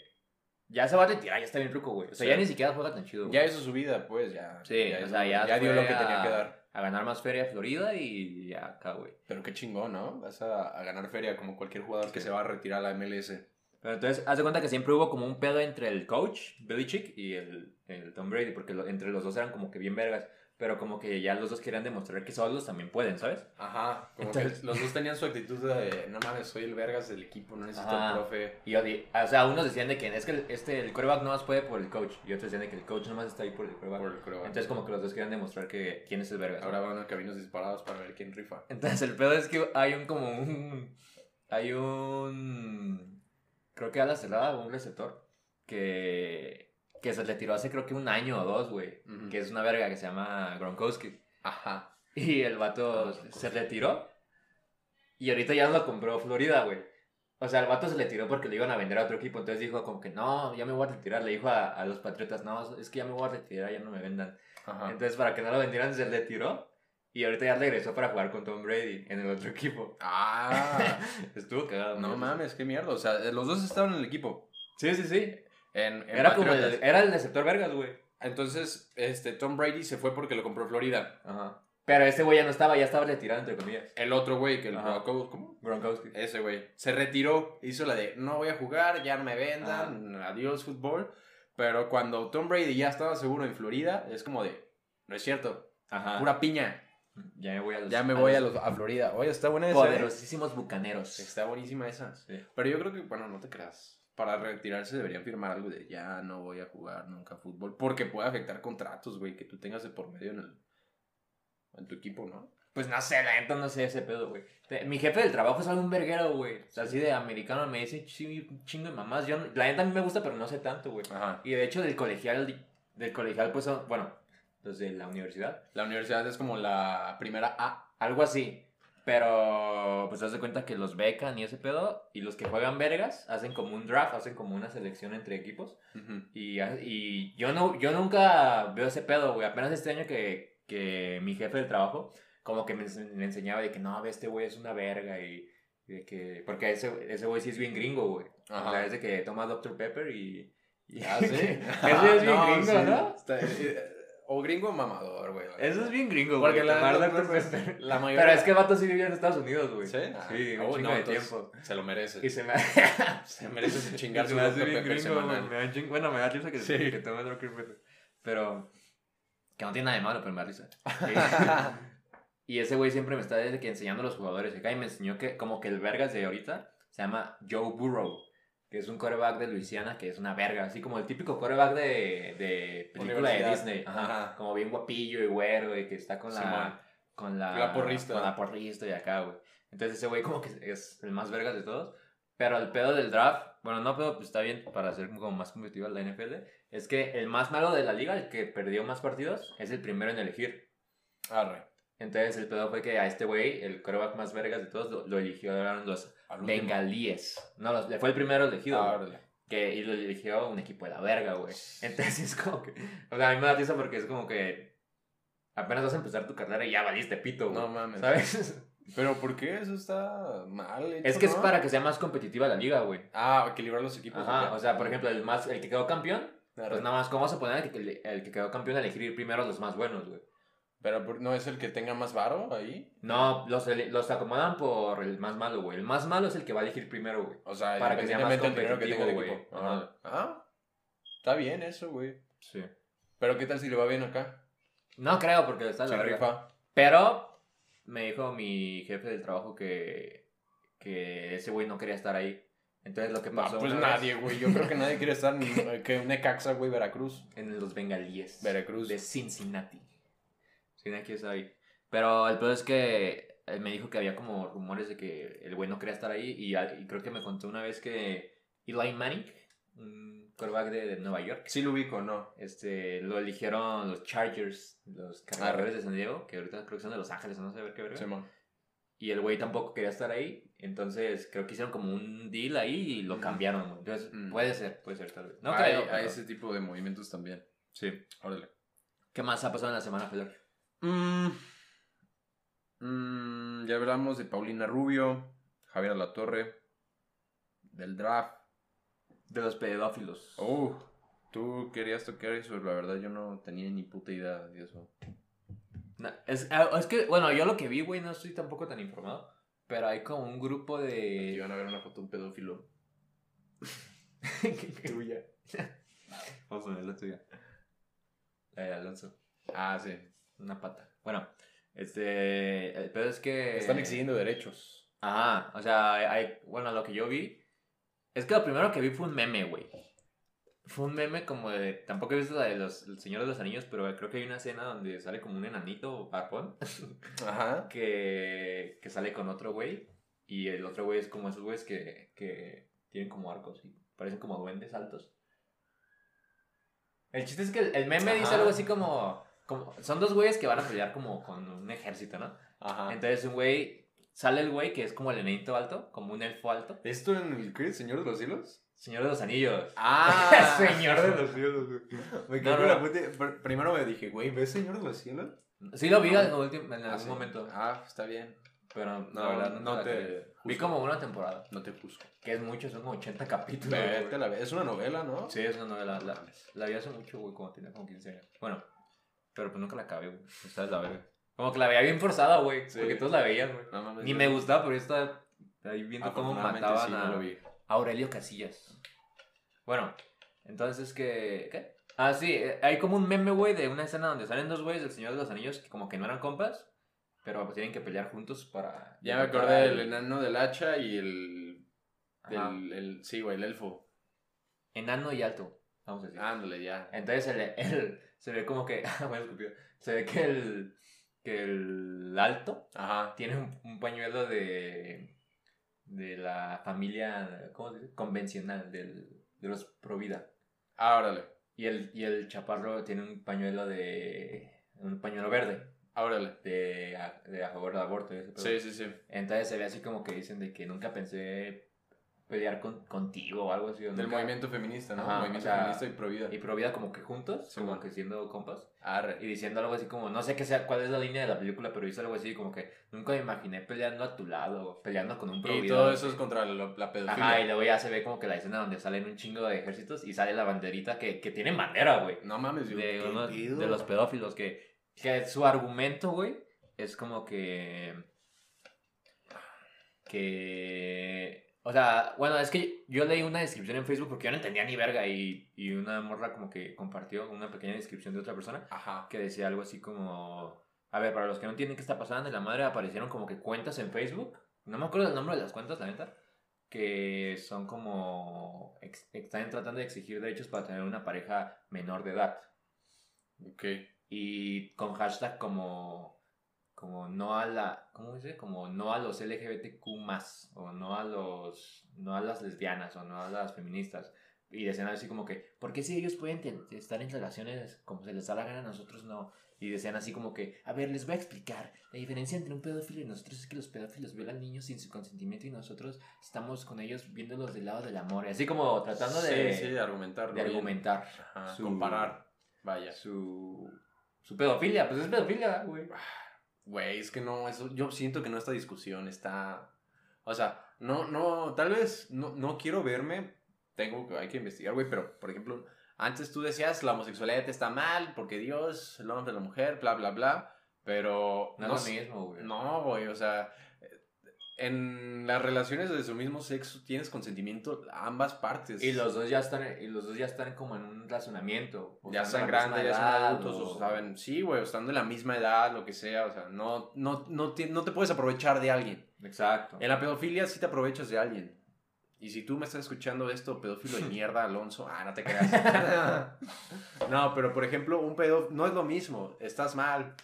ya se va a retirar, ya está bien truco, güey. O sea, Sí. ya ni siquiera juega tan chido. güey. Ya hizo su vida, pues, ya. Sí, ya o sea, ya, dio fue lo que a- tenía que dar. A ganar más feria a Florida y ya acá, güey. Pero qué chingón, ¿no? Vas a, a ganar feria como cualquier jugador que se va a retirar a la MLS. Pero entonces, haz de cuenta que siempre hubo como un pedo entre el coach, Belichick, y el, el Tom Brady, porque lo- entre los dos eran como que bien vergas. Pero como que ya los dos querían demostrar que solos también pueden, ¿sabes? Ajá. Como Entonces- que los dos tenían su actitud de, no mames, soy el vergas del equipo, no necesito Ajá. al profe. Y o sea, unos decían de que es que el, este, el coreback no más puede por el coach. Y otros decían de que el coach no más está ahí por el coreback. Por el coreback. Entonces como que los dos querían demostrar que quién es el vergas. Ahora van a caminos disparados para ver quién rifa. Entonces el pedo es que hay un como un... Hay un... Creo que a la cerrada o un receptor que... Que se le tiró hace creo que un año o dos, güey. Que es una verga que se llama Gronkowski. Ajá. Y el vato Ah, se retiró. Y ahorita ya lo compró Florida, güey. O sea, el vato se le tiró porque le iban a vender a otro equipo. Entonces dijo como que no, ya me voy a retirar. Le dijo a, a los Patriotas, no, es que ya me voy a retirar, ya no me vendan. Ajá. Entonces para que no lo vendieran se retiró. Y ahorita ya regresó para jugar con Tom Brady en el otro equipo. Ah, Estuvo cagado. no mames, qué mierda. O sea, los dos estaban en el equipo. Sí, sí, sí. En, en Era como el, era el receptor vergas, güey. Entonces, este, Tom Brady se fue porque lo compró Florida. Ajá. Pero este güey ya no estaba, ya estaba retirado, entre comillas. El otro güey, que el Ajá. Broncos, ¿cómo? Gronkowski. Ese güey. Se retiró, hizo la de no voy a jugar, ya no me vendan, adiós fútbol. Pero cuando Tom Brady ya estaba seguro en Florida, es como de, no es cierto, Ajá. pura piña. Ya me voy a los... Ya me voy a, los, a Florida. Oye, está buena esa. ¿eh? Poderosísimos bucaneros. Está buenísima esa. Sí. Pero yo creo que, bueno, no te creas. Para retirarse deberían firmar algo de ya no voy a jugar nunca fútbol. Porque puede afectar contratos, güey, que tú tengas de por medio en, el, en tu equipo, ¿no? Pues no sé, la neta no sé ese pedo, güey. Mi jefe del trabajo es un verguero, güey. O sea, así de americano me dice un chingo de mamás. Yo, la neta a mí me gusta, pero no sé tanto, güey. Ajá. Y de hecho del colegial, del colegial, pues bueno, los de la universidad. La universidad es como la primera A. Algo así. Pero, pues, haz de cuenta que los becan y ese pedo. Y los que juegan vergas hacen como un draft, hacen como una selección entre equipos. Ujú. Y, y yo, no, yo nunca veo ese pedo, güey. Apenas este año que, que mi jefe del trabajo, como que me, ense- me enseñaba de que no, este güey es una verga. Y, y de que. Porque ese, ese güey sí es bien gringo, güey. O Ajá. sea, es de que toma Dr. Pepper y. y Ah, sí. Ese es bien No, gringo, sí. ¿no? Está- eh, o gringo mamador, güey. Eso es bien gringo, Porque güey. la, tomar la, mayoría. Pero es que el vato sí vivía en Estados Unidos, güey. ¿Sí? Ah, Sí, un oh, chingo no, de tiempo. Se lo merece. Y se me, Se merece su me hace bien gringo, semanal. Me da ching- Bueno, me da risa que, Sí. que tome. Pepper. Pero, que no tiene nada de malo, pero me da risa. y ese güey siempre me está desde que enseñando a los jugadores acá y me enseñó que como que el vergas de ahorita se llama Joe Burrow. Que es un coreback de Luisiana que es una verga, así como el típico coreback de, de película de. Disney. Ajá, Ajá. Como bien guapillo y güero y que está con la, con la, La porrista. Con la porrista y acá, güey. Entonces ese güey como que es el más vergas de todos. Pero el pedo del draft, bueno, no, pero pues está bien para hacer como más competitiva la NFL, es que el más malo de la liga, el que perdió más partidos, es el primero en elegir. Arre. Entonces el pedo fue que a este güey, el coreback más vergas de todos, lo, lo eligieron los. Bengalíes. No, le fue el primero elegido. Ah, güey. que, y lo eligió un equipo de la verga, güey. Entonces es como que... O sea, a mí me da risa porque es como que... Apenas vas a empezar tu carrera y ya valiste pito, güey. No mames. ¿Sabes? Pero ¿por qué eso está mal? hecho, Es que es para que sea más competitiva la liga, güey. Ah, equilibrar los equipos. Ajá, o sea, por ejemplo, el más el que quedó campeón, pues nada más, ¿cómo vas a poner el que, el que quedó campeón a elegir primero los más buenos, güey? Pero no es el que tenga más varo ahí. No, los, los acomodan por el más malo, güey. El más malo es el que va a elegir primero, güey. O sea, Para que sea más que competitivo, equipo. güey. Ajá. Ah, está bien eso, güey. Sí. Pero ¿qué tal si le va bien acá? No creo porque está en la rifa. Pero me dijo mi jefe del trabajo que, que ese güey no quería estar ahí. Entonces lo que No, pasó pues nadie, güey. Yo creo que nadie quiere estar ni que Necaxa, güey, Veracruz. en los bengalíes Veracruz. de Cincinnati. Cincinnati es ahí. Pero el peor es que él me dijo que había como rumores de que el güey no quería estar ahí y, y creo que me contó una vez que Eli Manning, un quarterback de, de Nueva York, Sí lo ubico, ¿no? este, lo eligieron los Chargers, los cargadores de San Diego, que ahorita creo que son de Los Ángeles, no sé ver qué verga. Simón. Y el güey tampoco quería estar ahí. Entonces creo que hicieron como un deal ahí y lo cambiaron. Entonces Mm. puede ser, puede ser tal vez. No hay, creo. hay ese tipo de movimientos también. Sí. Órale. ¿Qué más ha pasado en la semana, Feder? Mm, mm, ya hablamos de Paulina Rubio, Javier Alatorre, del draft. De los pedófilos. Oh, tú querías tocar eso, la verdad yo no tenía ni puta idea de eso. No, es, ah, es que, bueno, yo lo que vi, güey, no estoy tampoco tan informado. Pero hay como un grupo de. van a ver una foto de un pedófilo. tuya. Vamos a ver la tuya. La de Alonso. Ah, sí. Una pata. Bueno, este. El pedo es que. Están exigiendo derechos. Ajá, o sea, hay, bueno, lo que yo vi, es que lo primero que vi fue un meme, güey. Fue un meme como de, tampoco he visto la de los El Señor de los Anillos, pero creo que hay una escena donde sale como un enanito barbón Ajá. que, que sale con otro güey y el otro güey es como esos güeyes que, que tienen como arcos y parecen como duendes altos. El chiste es que el, el meme dice algo así como, como, son dos güeyes que van a pelear como con un ejército, ¿no? Ajá. Entonces un güey, sale el güey que es como el enanito alto, como un elfo alto. ¿Esto en el qué? ¿Señor de los cielos? Señor de los Anillos. Ah, Señor de los Cielos, güey. Me No, no, la puta- pr- Primero me dije, güey, ¿ves Señor de los cielos? Sí lo vi en, último- en algún Ah, sí. momento, Ah, está bien. pero No, la verdad no te. Vi como una temporada, No te juzgo. que es mucho, son como 80 capítulos. Vete la. Es una novela, ¿no? Sí, es una novela. La, la vi hace mucho, güey, como tenía como 15 años. Bueno, pero pues nunca la acabé, güey. La. Como que la veía bien forzada, güey, Sí. porque todos la veían, güey. No Ni me gustaba, pero yo estaba ahí viendo cómo mataban sí, a... no. Aurelio Casillas. Bueno, entonces que. ¿Qué? Ah, sí, eh, hay como un meme, güey, de una escena donde salen dos güeyes del Señor de los Anillos que como que no eran compas, pero pues tienen que pelear juntos para. Ya me acordé al- del enano del hacha y el. Del, el, sí, güey, el elfo. Enano y alto, vamos a decir. Ándale, ya. Entonces el, el- se ve como que. bueno, escupido. Se ve que el. Que el alto Ajá. tiene un, un pañuelo de. De la familia. ¿Cómo se dice? Convencional, del, de los Provida. Ah, órale. Y el, y el chaparro tiene un pañuelo de. Un pañuelo verde. Ah, órale. De a, de a favor del aborto. y ese pedo. Sí, sí, sí. Entonces se ve así como que dicen de que nunca pensé pelear con, contigo o algo así. o Del nunca- movimiento feminista, ¿no? Ajá, movimiento o sea, feminista y pro vida. Y pro vida como que juntos, Sí, como que siendo compas. Arre. Y diciendo algo así como, no sé qué sea, cuál es la línea de la película, pero dice algo así como que nunca me imaginé peleando a tu lado, peleando con un pro Y todo güey". eso es contra la, la pedofilia. Ajá, y luego ya se ve como que la escena donde salen un chingo de ejércitos y sale la banderita que, que tiene bandera, güey. No mames, yo. de, ¿qué uno- de los pedófilos que, que su argumento, güey, es como que que o sea, bueno, es que yo leí una descripción en Facebook porque yo no entendía ni verga y, y una morra como que compartió una pequeña descripción de otra persona Ajá. que decía algo así como a ver, para los que no entienden qué está pasando, en la madre aparecieron como que cuentas en Facebook, no me acuerdo el nombre de las cuentas, la neta, que son como ex- están tratando de exigir derechos para tener una pareja menor de edad Ok. y con hashtag como como no a la cómo dice como no a los LGBTQ más o no a los no a las lesbianas o no a las feministas y decían así como que ¿por qué si ellos pueden estar en relaciones como se les da la gana nosotros no y decían así como que a ver les voy a explicar la diferencia entre un pedófilo y nosotros es que los pedófilos violan niños sin su consentimiento y nosotros estamos con ellos viéndolos del lado del amor y así como tratando de, Sí, sí, de argumentar. de argumentar Ajá, su- Comparar. Vaya. su su pedofilia pues es pedofilia güey Güey, es que no, eso, yo siento que no esta discusión está, o sea, no, no, tal vez no, no quiero verme, tengo, que- hay que investigar, güey, pero, por ejemplo, antes tú decías la homosexualidad está mal porque Dios, el hombre, la mujer, bla, bla, bla, Pero No, no, es lo mismo, güey. No, güey, o sea, en las relaciones de su mismo sexo tienes consentimiento a ambas partes. Y los dos ya están, y los dos ya están como en un razonamiento. o ya están grandes, ya son adultos, o- o saben, sí, güey, estando en la misma edad, lo que sea, o sea, no, no, no, ti- no te puedes aprovechar de alguien. Exacto. En la pedofilia sí te aprovechas de alguien. Y si tú me estás escuchando esto, pedófilo de mierda, Alonso, ah, no te creas. no, pero por ejemplo, un pedo no es lo mismo, estás mal,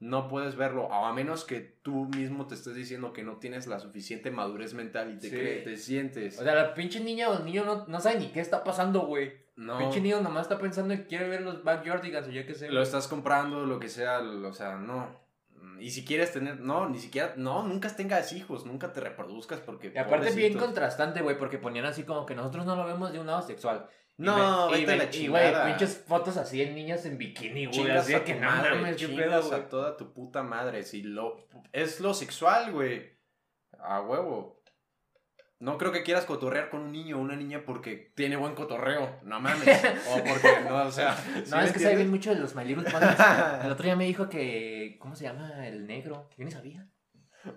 no puedes verlo, o a menos que tú mismo te estés diciendo que no tienes la suficiente madurez mental y te, Sí. crees, te sientes. O sea, la pinche niña o el niño no, no sabe ni qué está pasando, güey. no, Pinche niño nomás está pensando en que quiere ver los Backyardigans o yo qué sé. lo estás comprando, lo que sea, o sea, no. Y si quieres tener, no, ni siquiera, no, nunca tengas hijos, nunca te reproduzcas porque... Y aparte bien pobrecitos. contrastante, güey, porque ponían así como que nosotros no lo vemos de un lado sexual. No, y, vete a la y, güey, chingada. pinches fotos así en niñas en bikini, güey. Así a que no mames, chingas a toda tu puta madre. Si lo, es lo sexual, güey. A huevo. No creo que quieras cotorrear con un niño o una niña porque tiene buen cotorreo. No mames. o porque, no, o sea. ¿sí No, es que sabe bien mucho de los My Little Ponies. El otro día me dijo que. ¿Cómo se llama el negro? Yo ni sabía.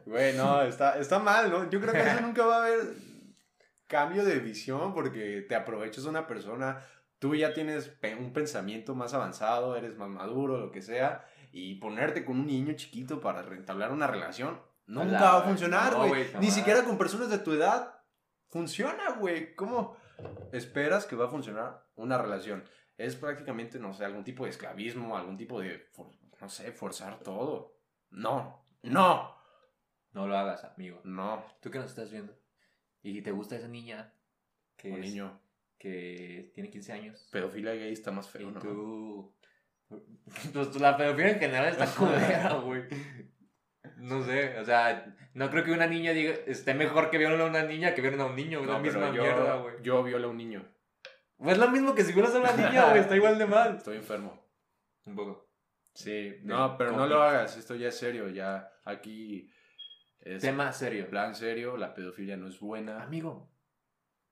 Güey, no, está, está mal, ¿no? Yo creo que eso nunca va a haber cambio de visión porque te aprovechas de una persona. Tú ya tienes un pensamiento más avanzado, eres más maduro, lo que sea. Y ponerte con un niño chiquito para entablar una relación nunca va a funcionar, güey. Ni siquiera con personas de tu edad funciona, güey. ¿Cómo esperas que va a funcionar una relación? Es prácticamente, no sé, algún tipo de esclavismo, algún tipo de, no sé, forzar todo. No, no, No lo hagas, amigo. no. ¿Tú qué nos estás viendo? ¿Y te gusta esa niña? Que Un es- niño. Que tiene 15 años. Pedofilia gay está más feo, y ¿no? tú. Pues la pedofilia en general está culera, güey. No sé, o sea, no creo que una niña diga, esté mejor que violen a una niña que violen a un niño, es la No, pero misma yo, mierda, güey. Yo violo a un niño. Pues es lo mismo que si violas a una niña, güey, está igual de mal. Estoy enfermo. Un poco. Sí. No, pero no lo hagas. Esto ya es serio. Ya aquí es Tema serio. plan serio. La pedofilia no es buena. Amigo,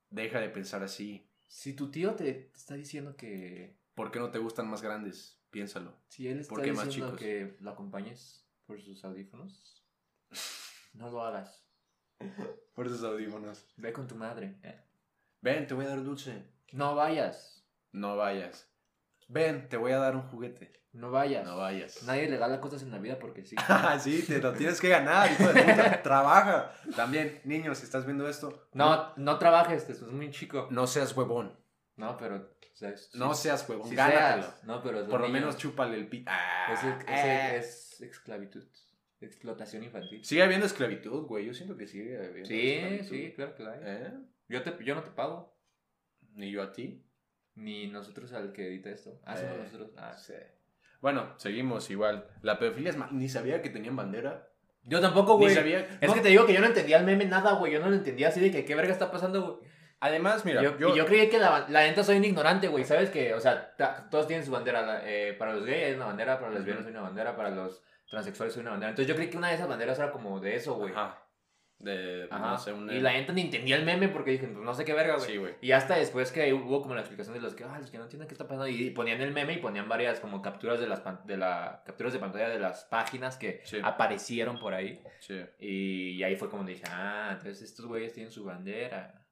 Deja de pensar así. si tu tío te, te está diciendo que. ¿Por qué no te gustan más grandes? Piénsalo. Si él está ¿Por qué más diciendo chicos? que lo acompañes por sus audífonos, no lo hagas. Por esos audífonos. Ve con tu madre. eh. Ven, te voy a dar dulce. No vayas. No vayas. Ven, te voy a dar un juguete. No vayas. No vayas. Nadie le regala cosas en la vida porque sí. Ah, sí, te lo tienes que ganar, hijo de puta. Trabaja. También, niños, si estás viendo esto, No, no trabajes, te es muy chico. no seas huevón. No, pero. o sea, sí- No seas huevón. sí gánatelo. seas. No, pero. Por lo niños. menos chúpale el pit. Ah, Es, eh. es, es esclavitud. Explotación infantil. Sigue habiendo esclavitud, güey. Yo siento que sigue habiendo Sí, esclavitud. sí, claro que la hay. ¿Eh? Yo, te, yo no te pago. Ni yo a ti. Ni nosotros al que edita esto. Ah, somos Eh, nosotros. Ah. Sí. Bueno, seguimos igual. La pedofilia es ma- Ni sabía que tenían bandera. Yo tampoco, Ni güey. sabía. Es no. que te digo que yo no entendía el meme nada, güey. Yo no lo entendía así de que qué verga está pasando, güey. Además, mira, yo, yo, y yo creí que la, la neta soy un ignorante, güey. ¿Sabes que O sea, ta- todos tienen su bandera. eh, para los gays hay una bandera, para los lesbianos hay una bandera, para los transexuales hay una bandera. Entonces yo creí que una de esas banderas era como de eso, güey. Ajá. De, Ajá. no sé, un... Y la neta ni entendía el meme porque dije, pues no sé qué verga, güey. Sí, güey. Y hasta después que hubo como la explicación de los que, ah, los que no entienden qué está pasando. Y ponían el meme y ponían varias como capturas de las pan- de la capturas de pantalla de las páginas que Sí. aparecieron por ahí. Sí. Y ahí fue como dije, ah, entonces estos güeyes tienen su bandera.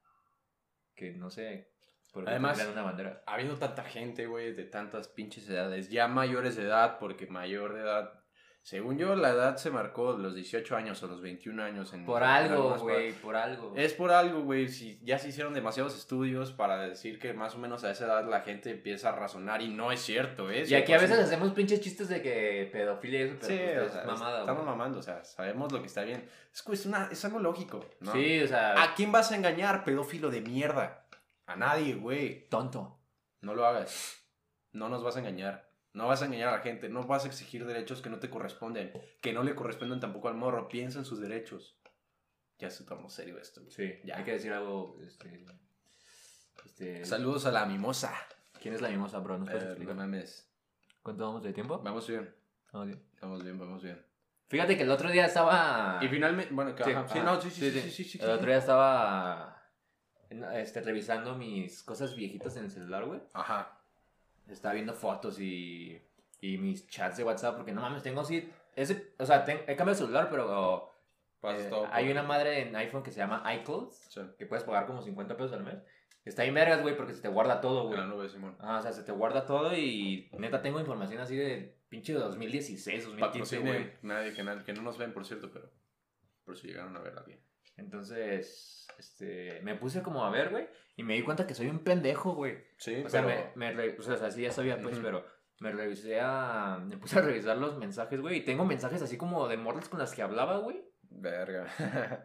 Que no sé. ¿Por qué Además- una bandera? Habiendo tanta gente, güey, de tantas pinches edades, ya mayores de edad, porque mayor de edad, según yo, la edad se marcó los 18 años o los 21 años. En, Por algo, güey, por algo. Es por algo, güey. Si ya se hicieron demasiados estudios para decir que más o menos a esa edad la gente empieza a razonar y no es cierto, ¿eh? Y aquí a veces 100%. hacemos pinches chistes de que pedofilia pero Sí, pues, es sea, mamada, estamos mamando, o sea, sabemos lo que está bien. Es, pues, una, es algo lógico, ¿no? Sí, o sea, ¿A quién vas a engañar, pedófilo de mierda? A nadie, güey. tonto. No lo hagas. No nos vas a engañar. No vas a engañar a la gente. No vas a exigir derechos que no te corresponden. Que no le corresponden tampoco al morro. Piensa en sus derechos. Ya se tomó serio esto. güey. Sí, Ya. hay que decir algo. Este, este, Saludos a la mimosa. ¿Quién es la mimosa, bro? ¿Nos puedes Eh, no mames. ¿Cuánto vamos de tiempo? Vamos bien. Vamos bien. Vamos bien, vamos bien. Fíjate que el otro día estaba. Y finalmente, bueno, que Sí, ajá, sí, ajá. no, sí, sí, sí, sí, sí, El otro día estaba este, revisando mis cosas viejitas en el celular, güey. Ajá. Estaba viendo fotos y, y mis chats de WhatsApp, porque no mames, tengo así ese, o sea, ten- he cambiado de celular, pero Pasas eh, hay una madre en iPhone que se llama iCloud, Sí, que puedes pagar como 50 pesos al mes. Está ahí vergas, güey, porque se te guarda todo, en güey. la nube, Simón. Ah, o sea, se te guarda todo y neta tengo información así de pinche 2016, 2015, güey. Nadie, que, nadie- que no nos ven, por cierto, pero por si llegaron a ver a alguien. Entonces, este, me puse como a ver, güey, y me di cuenta que soy un pendejo, güey. Sí, O sea, me, o sea, sí ya sabía, pues, pero me revisé a, me puse a revisar los mensajes, güey, y tengo mensajes así como de morras con las que hablaba, güey, Verga.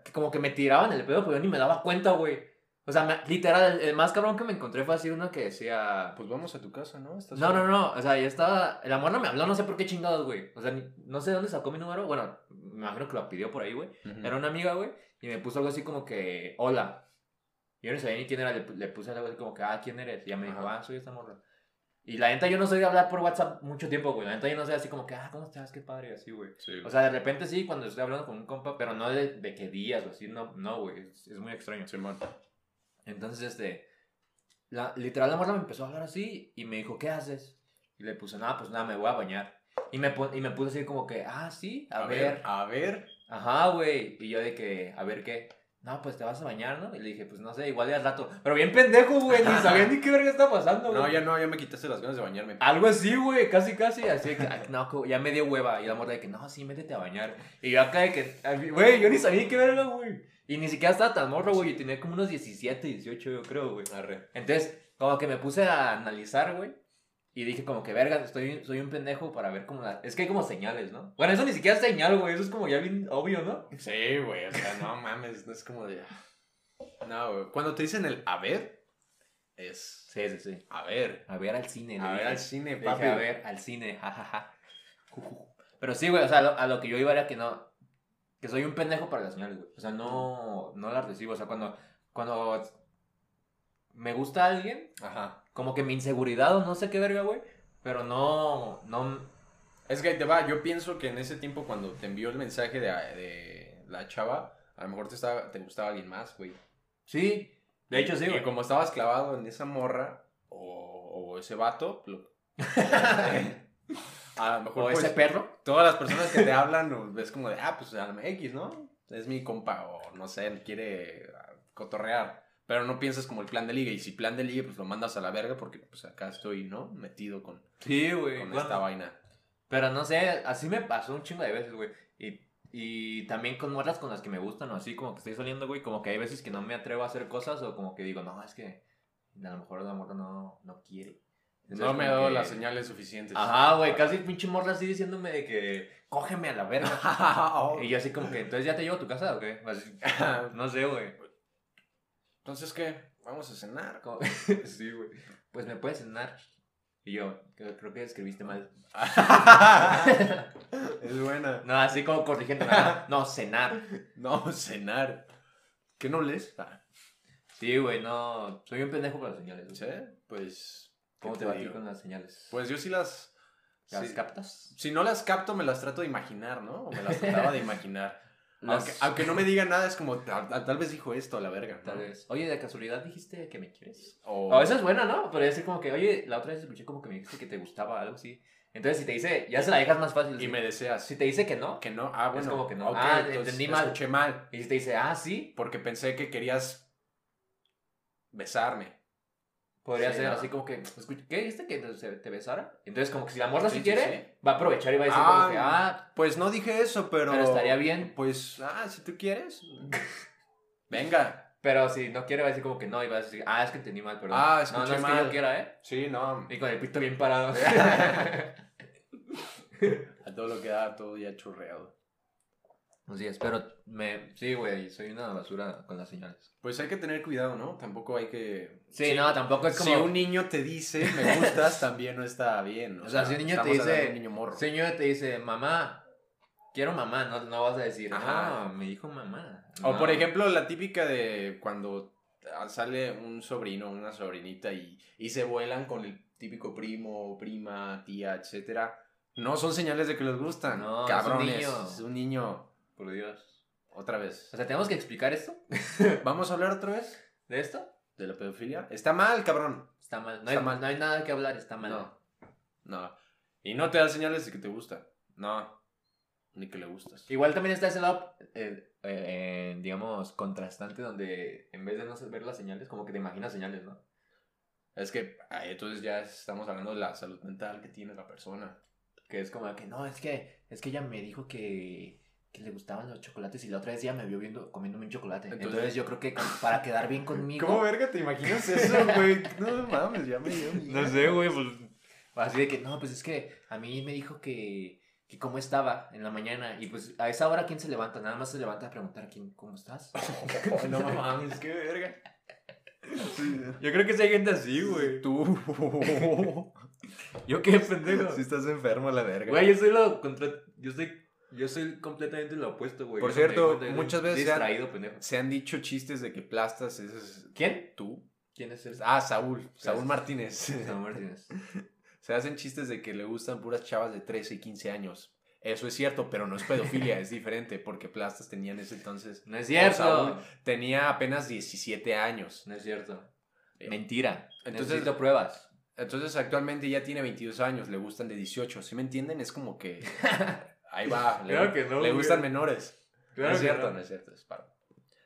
que como que me tiraban el pedo, pero yo ni me daba cuenta, güey. O sea, me- literal, el, más cabrón que me encontré fue así uno que decía... pues vamos a tu casa, ¿no? ¿Estás No, no, no, o sea, ya estaba... El amor no me habló, no sé por qué chingados, güey. O sea, ni- no sé de dónde sacó mi número. Bueno, me imagino que lo pidió por ahí, güey. Era una amiga, güey, y me puso algo así como que, hola. Yo no sabía ni quién era, le, le puse algo así como que, ah, ¿quién eres? Y ella me dijo, ah, soy esta morra. Y la neta yo no soy de hablar por WhatsApp mucho tiempo, güey. La neta yo no soy así como que, ah, ¿cómo estás? Qué padre, así, güey. Sí, O sea, de repente sí, cuando estoy hablando con un compa, pero no de, de que días o así, no, no, güey. Es, es muy extraño. Simón. Entonces, este, la, literal la morra me empezó a hablar así y me dijo, ¿qué haces? Y le puse, nada, pues nada, me voy a bañar. Y me, y me puse así como que, ah, sí, a, ver. A ver. Ajá, güey. Y yo de que, a ver qué. No, pues te vas a bañar, ¿no? Y le dije, pues no sé, igual ya al rato. Pero bien pendejo, güey. Ni sabía ni qué verga está pasando, güey. No, ya no, ya me quitaste las ganas de bañarme. Algo así, güey, casi, casi. Así de que, ay, no, ya me dio hueva. Y la morra de que, no, sí, métete a bañar. Y yo acá de que, güey, yo ni sabía ni qué verga, güey. Y ni siquiera estaba tan morro, güey. Yo tenía como unos 17, 18, yo creo, güey. Arre. Entonces, como que me puse a analizar, güey. Y dije como que, verga, estoy, soy un pendejo para ver como la... Es que hay como señales, ¿no? Bueno, eso ni siquiera es señal, güey. Eso es como ya bien obvio, ¿no? Sí, güey, o sea, no mames, no es como de... No, güey. Cuando te dicen el a ver, es Sí, sí, sí. a ver. A ver al cine. A ver dije. al cine, papi. dije, a ver al cine, jajaja. Pero sí, güey, o sea, a lo, a lo que yo iba era que no... Que soy un pendejo para las señales, güey. O sea, no, no las recibo. O sea, cuando, cuando me gusta alguien, Ajá. como que mi inseguridad o no sé qué verga, güey. Pero no, no... Es que ahí te va, yo pienso que en ese tiempo cuando te envió el mensaje de, de la chava, a lo mejor te, estaba, te gustaba alguien más, güey. Sí, de hecho sí, y güey. como estabas clavado en esa morra o, o ese vato, lo- a lo mejor O pues, ese perro. todas las personas que te hablan ves como de, ah, pues X, ¿no? Es mi compa o no sé, quiere ah, cotorrear. Pero no piensas como el plan de liga. Y si plan de liga, pues lo mandas a la verga porque pues acá estoy, ¿no? Metido con, Sí, güey. con bueno, esta vaina. Pero no sé, así me pasó un chingo de veces, güey. Y, y también con morras con las que me gustan, o así como que estoy saliendo, güey. Como que hay veces que no me atrevo a hacer cosas o como que digo, no, es que a lo mejor la morra no, no quiere. Entonces, No me ha dado que- las señales suficientes. Ajá, güey, casi pinche morra así diciéndome de que cógeme a la verga. y yo así como que, entonces ya te llevo a tu casa o qué? Así, no sé, güey. Entonces, ¿qué? Vamos a cenar. Sí, güey. Pues me puedes cenar. Y yo, creo, que escribiste mal. es buena. No, así como corrigiendo. No, no, cenar. No, cenar. ¿Qué no lees? Ah, Sí, güey, no. Soy un pendejo para las señales. güey. ¿Sí? Pues. ¿Cómo ¿qué te va a digo? con las señales? Pues yo sí las. ¿Las sí- captas? si no las capto, me las trato de imaginar, ¿no? O me las trataba de imaginar. Las- Aunque, aunque no me diga nada, es como, tal, tal- vez dijo esto a la verga. ¿no? Tal vez. Oye, de casualidad dijiste que me quieres. O, O esa es buena, ¿no? Podría decir como que, oye, la otra vez escuché como que me dijiste que te gustaba algo así. Entonces, si te dice, ya se la dejas más fácil. y sí. me deseas. Si te dice que no, Que no. Ah, bueno. como que no. ok, Ah, entonces entendí mal. Escuché mal. y si te dice, ah, sí, Porque pensé que querías besarme. Podría Sí, ser ¿no? así como que, ¿qué dijiste que te, te besara? Entonces, como que si la morra Sí, sí, sí, quiere, va a aprovechar y va a decir como que, ah, Pues no dije eso, pero. Pero estaría bien. Pues, ah, si tú quieres. Venga. pero si no quiere, va a decir como que no, y va a decir, ah, es que entendí mal, perdón. Ah, no, escuché no es que mal. yo quiera, ¿eh? Sí, no. Y con el pito bien parado. A todo lo que da, todo ya chorreado. Así es, pero me, sí, güey, soy una basura con las señales. Pues hay que tener cuidado, ¿no? Tampoco hay que. Sí, no, tampoco es como... Si un niño te dice me gustas, también no está bien. O sea, si un niño te estamos hablando de dice- un niño morro. Te dice, mamá, quiero mamá, no, no vas a decir, no, me dijo mamá. O No. por ejemplo, la típica de cuando sale un sobrino, una sobrinita y, y se vuelan con el típico primo, prima, tía, etcétera. No son señales de que les gustan. No, es un Cabrones. niño. Es un niño. Por Dios. Otra vez. O sea, ¿tenemos que explicar esto? ¿Vamos a hablar otra vez ¿De esto? de la pedofilia? Está mal, cabrón. Está mal. No, Está hay, mal. no hay nada que hablar, está mal. No. No. Y no te da señales de que te gusta. No. ni que le gustas. Igual también está ese lado, eh, eh, digamos, contrastante donde en vez de no ver las señales, como que te imaginas señales, ¿no? Es que ahí entonces ya estamos hablando de la salud mental que tiene la persona. Que es como que, no, es que, es que ella me dijo que, que le gustaban los chocolates y la otra vez ya me vio viendo, comiéndome un chocolate. Entonces- Entonces, yo creo que para quedar bien conmigo... ¿Cómo verga te imaginas eso, güey? No mames, ya me dio miedo. No sé, güey, pues... Así de que, no, pues es que a mí me dijo que, que cómo estaba en la mañana. Y pues a esa hora, ¿quién se levanta? Nada más se levanta a preguntar, ¿quién, ¿cómo estás? no mames, qué verga. Yo creo que sí hay gente así, güey. Tú. ¿Yo qué, pendejo? Si estás enfermo, la verga. Güey, yo soy lo contra... Yo soy... Yo soy completamente lo opuesto, güey. Por Yo cierto, muchas veces se han-. Se dicho chistes de que plastas es ¿Quién? tú. ¿Quién es ese? Ah, Saúl. Saúl. Martínez. Samuel Martínez. Se hacen chistes de que le gustan puras chavas de 13 y 15 años. Eso es cierto, pero no es pedofilia, es diferente, porque Plastas tenía en ese entonces. No es cierto. Saúl tenía apenas 17 años. No es cierto. Eh, Mentira. entonces- Necesito pruebas. Entonces actualmente ya tiene 22 años, le gustan de 18. ¿Sí me entienden? Es como que. Ahí va. le, Claro que no, Le güey. gustan menores. Claro no es cierto, no. no. es cierto, es paro.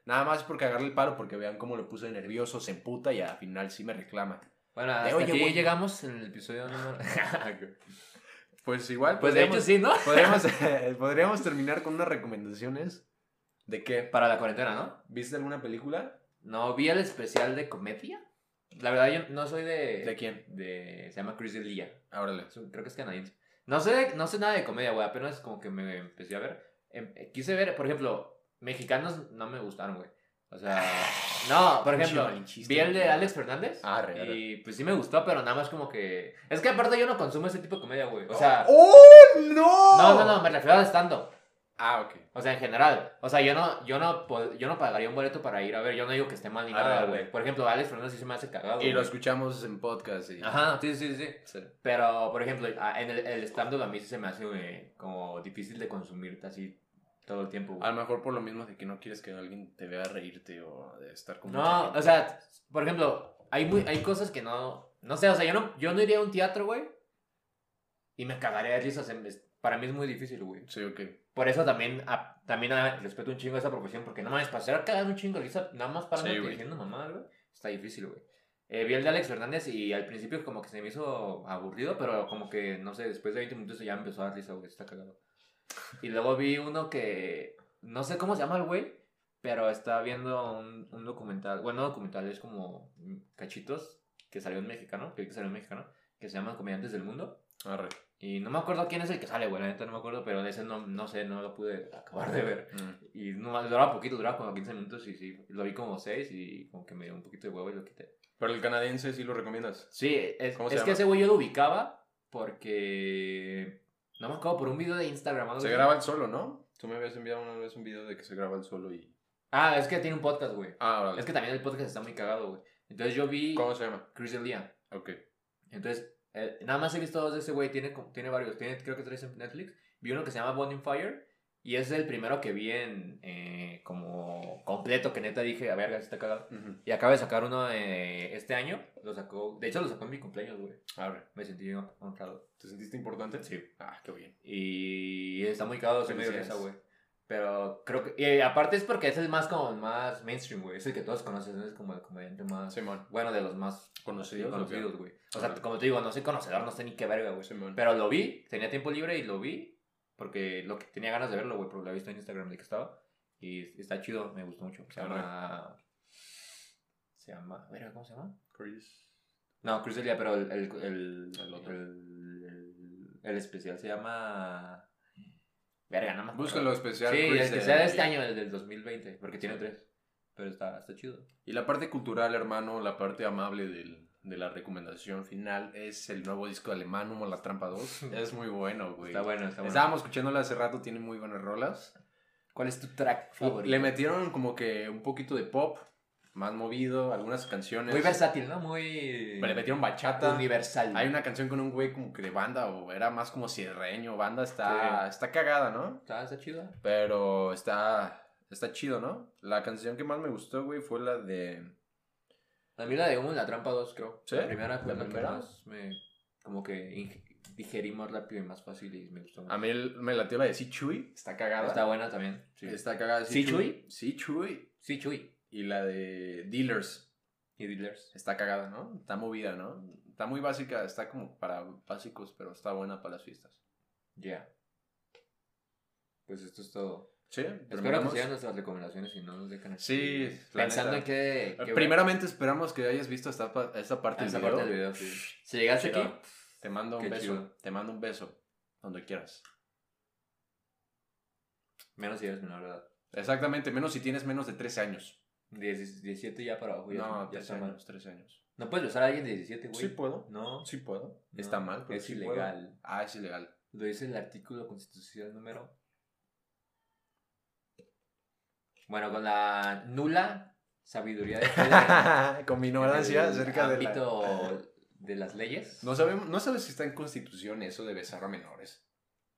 Nada más por cagarle el paro, porque vean cómo lo puse nervioso, se emputa y al final sí me reclama. Bueno, hasta "Oye, aquí güey". llegamos en el episodio número... Pues igual, pues de hecho sí, ¿no? Podríamos, podríamos terminar con unas recomendaciones. ¿De qué? Para la cuarentena, ¿no? ¿Viste alguna película? No, vi el especial de comedia. La verdad, yo no soy de... ¿De quién? de se llama Chris D'Elia. Un- Creo que es canadiense. No sé, no sé nada de comedia, güey. Apenas como que me empecé a ver. Em- eh, quise ver, por ejemplo, mexicanos no me gustaron, güey. O sea, no, por ejemplo, vi el de. Alex Fernández. Ah. Y pues sí me gustó, pero nada más como que. Es que aparte yo no consumo ese tipo de comedia, güey. O sea. ¡Oh, no! No, no, no, me refiero al stand-up. Ah, ok. O sea, en general. O sea, yo no, yo no, yo no pagaría un boleto para ir a ver. Yo no digo que esté mal ni Arre, nada, güey. Por ejemplo, Alex Fernández sí se me hace cagado. Y lo escuchamos en podcast. Y... Ajá, sí, sí, sí. Sí. Pero, por ejemplo, en el, el stand-up a mí sí se me hace güey, como difícil de consumir así todo el tiempo. güey. A lo mejor por lo mismo de que no quieres que alguien te vea reírte o de estar con No, o sea, por ejemplo, hay, muy, hay cosas que no. No sé, o sea, yo no, yo no iría a un teatro, güey. Y me cagaría de risas. en- Para mí es muy difícil, güey. Sí, ok. Por eso también, a- también a- respeto un chingo esa profesión. Porque no mames, para hacer cagar un chingo risa, nada más para Sí, güey. diciendo mamá, güey. Está difícil, güey. Eh, vi el de Alex Fernández y al principio como que se me hizo aburrido, pero como que, no sé, después de 20 minutos ya me empezó a dar risa, güey. Está cagado. Y luego vi uno que, no sé cómo se llama el güey, pero estaba viendo un, un documental, bueno, no documental, es como cachitos que salió en mexicano, que salió en mexicano, que se llaman Comediantes del Mundo. Arre. Y no me acuerdo quién es el que sale, güey, la neta no me acuerdo, pero ese no, no sé, no lo pude acabar de ver. Mm. Y no, duraba poquito, duraba como 15 minutos y sí, lo vi como 6 y como que me dio un poquito de huevo y lo quité. Pero el canadiense sí lo recomiendas. Sí, es, ¿Cómo se es que ese güey yo lo ubicaba porque... No me acuerdo, por un video de Instagram. Se graba el solo, ¿no? Tú me habías enviado una vez un video de que se graba el solo y... Ah, es que tiene un podcast, güey. Ah, órale. Es que también el podcast está muy cagado, güey. Entonces yo vi ¿Cómo se llama? Chris Elia. Ok. Entonces, eh, nada más he visto dos de ese güey. Tiene, tiene varios. Tiene, creo que tres en Netflix. Vi uno que se llama Bonfire. Y ese es el primero que vi en eh, como completo. Que neta dije, a ver, está cagado. Y acaba de sacar uno eh, este año. Lo sacó. De hecho, lo sacó en mi cumpleaños, güey. Arre. Me sentí honrado. ¿Te sentiste importante? Sí. Ah, qué bien. Y está muy cagado, se me dio risa, güey. Pero creo que. Y aparte es porque ese es más como más mainstream, güey. Es el que todos conocen. Es como el comediante más. Simón. Bueno, de los más ¿Conocidos? conocidos, güey. O sea, como te digo, no soy conocedor, no sé ni qué verga, güey. Simón. Pero lo vi, tenía tiempo libre y lo vi. Porque lo que tenía ganas de verlo, güey, porque lo he visto en Instagram de que estaba. Y está chido, me gustó mucho. Se llama. Se llama. Verga, ¿cómo se llama? Chris. No, Chris Elia, pero el, el, el- el especial se llama. Verga, me acuerdo. Búscalo especial. Sí, Chris el que sea de este Elia. año, el del 2020, porque tiene tres. Pero está, está chido. Y la parte cultural, hermano, la parte amable del, de la recomendación final es el nuevo disco de Alemán, Humo la Trampa 2. es muy bueno, güey. Está bueno, está bueno. Estábamos escuchándolo hace rato, tiene muy buenas rolas. ¿Cuál es tu track favorito? Le metieron como que un poquito de pop, más movido, algunas canciones. Muy versátil, ¿no? Muy. Le metieron bachata. Universal. Hay una canción con un güey como que de banda, o era más como cierreño, banda, está, Sí. está cagada, ¿no? Está, está chido. Pero está, está chido, ¿no? La canción que más me gustó, güey, fue la de... A mí la de Humo en la Trampa 2, creo. ¿Sí? La primera fue ¿La la, que primera? más me. Como que digerí más rápido y más fácil y me gustó. A mí el- me latió la de Si Chuy. Está cagada. Está buena también. Sí, Está cagada. ¿Sí, Chuy? Sí, Chuy. sí Chuy. Y la de Dealers. Y Dealers. Está cagada, ¿no? Está movida, ¿no? Está muy básica, está como para básicos, pero está buena para las fiestas. Ya. Pues esto es todo. Sí, Espero que sigan nuestras recomendaciones y no nos dejen aquí. Sí, Pensando en ver. Primeramente esperamos que hayas visto esta, esta parte del video. parte del video, sí. Si llegaste aquí, Te mando un beso. chido. Te mando un beso. Donde quieras. menos si eres menor de edad. Exactamente, menos si tienes menos de 13 años. 10 17 ya para abajo. Ya, no, ya 13 está mal. años, 13 años. No puedes besar a alguien de 17, güey. Sí puedo. No. Sí puedo. No, Está mal, pero es sí ilegal. puedo. Ah, es ilegal. Lo dice el artículo constitucional número. Bueno, con la nula sabiduría de Con mi ignorancia el acerca de la... ámbito de las leyes. No, sabemos, no sabes si está en constitución eso de besar a menores.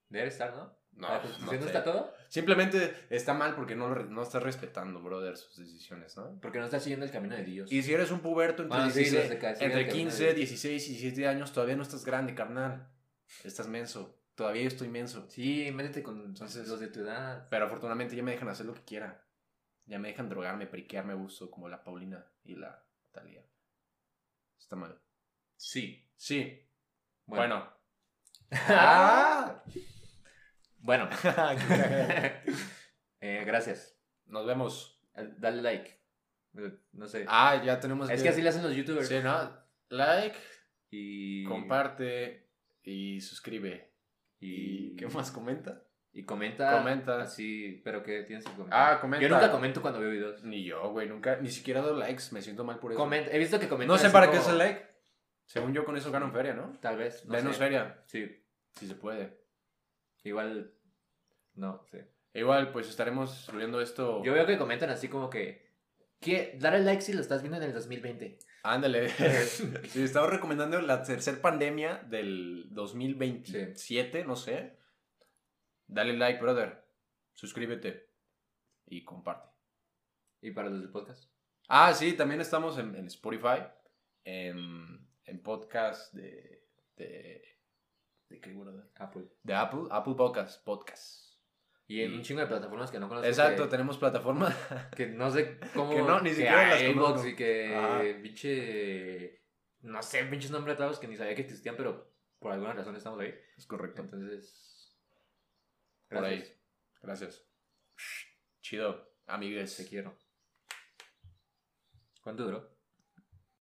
Debe estar, ¿no? No, ¿La constitución no sé. está todo? Simplemente está mal porque no, lo no estás respetando, brother, sus decisiones, ¿no? Porque no está siguiendo el camino de Dios. Y si eres un puberto entre, Bueno, sí, 16 los de ca- sí, entre el camino 15, de- 16 y 17 años, todavía no estás grande, carnal. Estás menso. Todavía estoy menso. Sí, métete con Entonces- los de tu edad. Pero afortunadamente ya me dejan hacer lo que quiera. Ya me dejan drogarme, periquearme a gusto, como la Paulina y la Talía. Está mal. Sí. Sí. Bueno. Bueno. ¡Ah! Bueno. Eh, gracias. Nos vemos. Eh, Dale like. Eh, No sé. Ah, ya tenemos es que así le hacen los youtubers. Sí, ¿no? Like, Y. comparte y suscribe. Y. ¿Y qué más comenta? Y comenta. Comenta. Así, pero que tienes que comentar. Ah, comenta. Yo nunca comento cuando veo videos. Ni yo, güey, nunca, ni siquiera doy likes, me siento mal por eso. Comenta- He visto que comentan. No sé para qué es el like. Según yo con eso ganan feria, ¿no? Tal vez. No Menos sé. feria, Sí. si se puede. Igual. No, sí. Igual, pues estaremos subiendo esto. Yo veo que comentan así como que. ¿Qué? Dale like si lo estás viendo en el 2020. Ándale. sí, estamos recomendando la tercera pandemia del 2027, no sé. Dale like, brother. Suscríbete. Y comparte. ¿Y para los del podcast? Ah, sí, también estamos en, en Spotify. En, en podcast de. de. ¿De qué, brother? Apple. De Apple. Apple Podcast. Podcast. Y en Y- un chingo de plataformas que no conozco. Exacto, que- tenemos plataforma. Que no sé cómo. Que no, ni siquiera las conozco. Y que Ajá. pinche. No sé, pinches nombres raros que ni sabía que existían, pero por alguna razón estamos ahí. Es correcto. Entonces. Por ahí. gracias. Gracias. Chido, amigues. Te quiero. ¿Cuánto duró?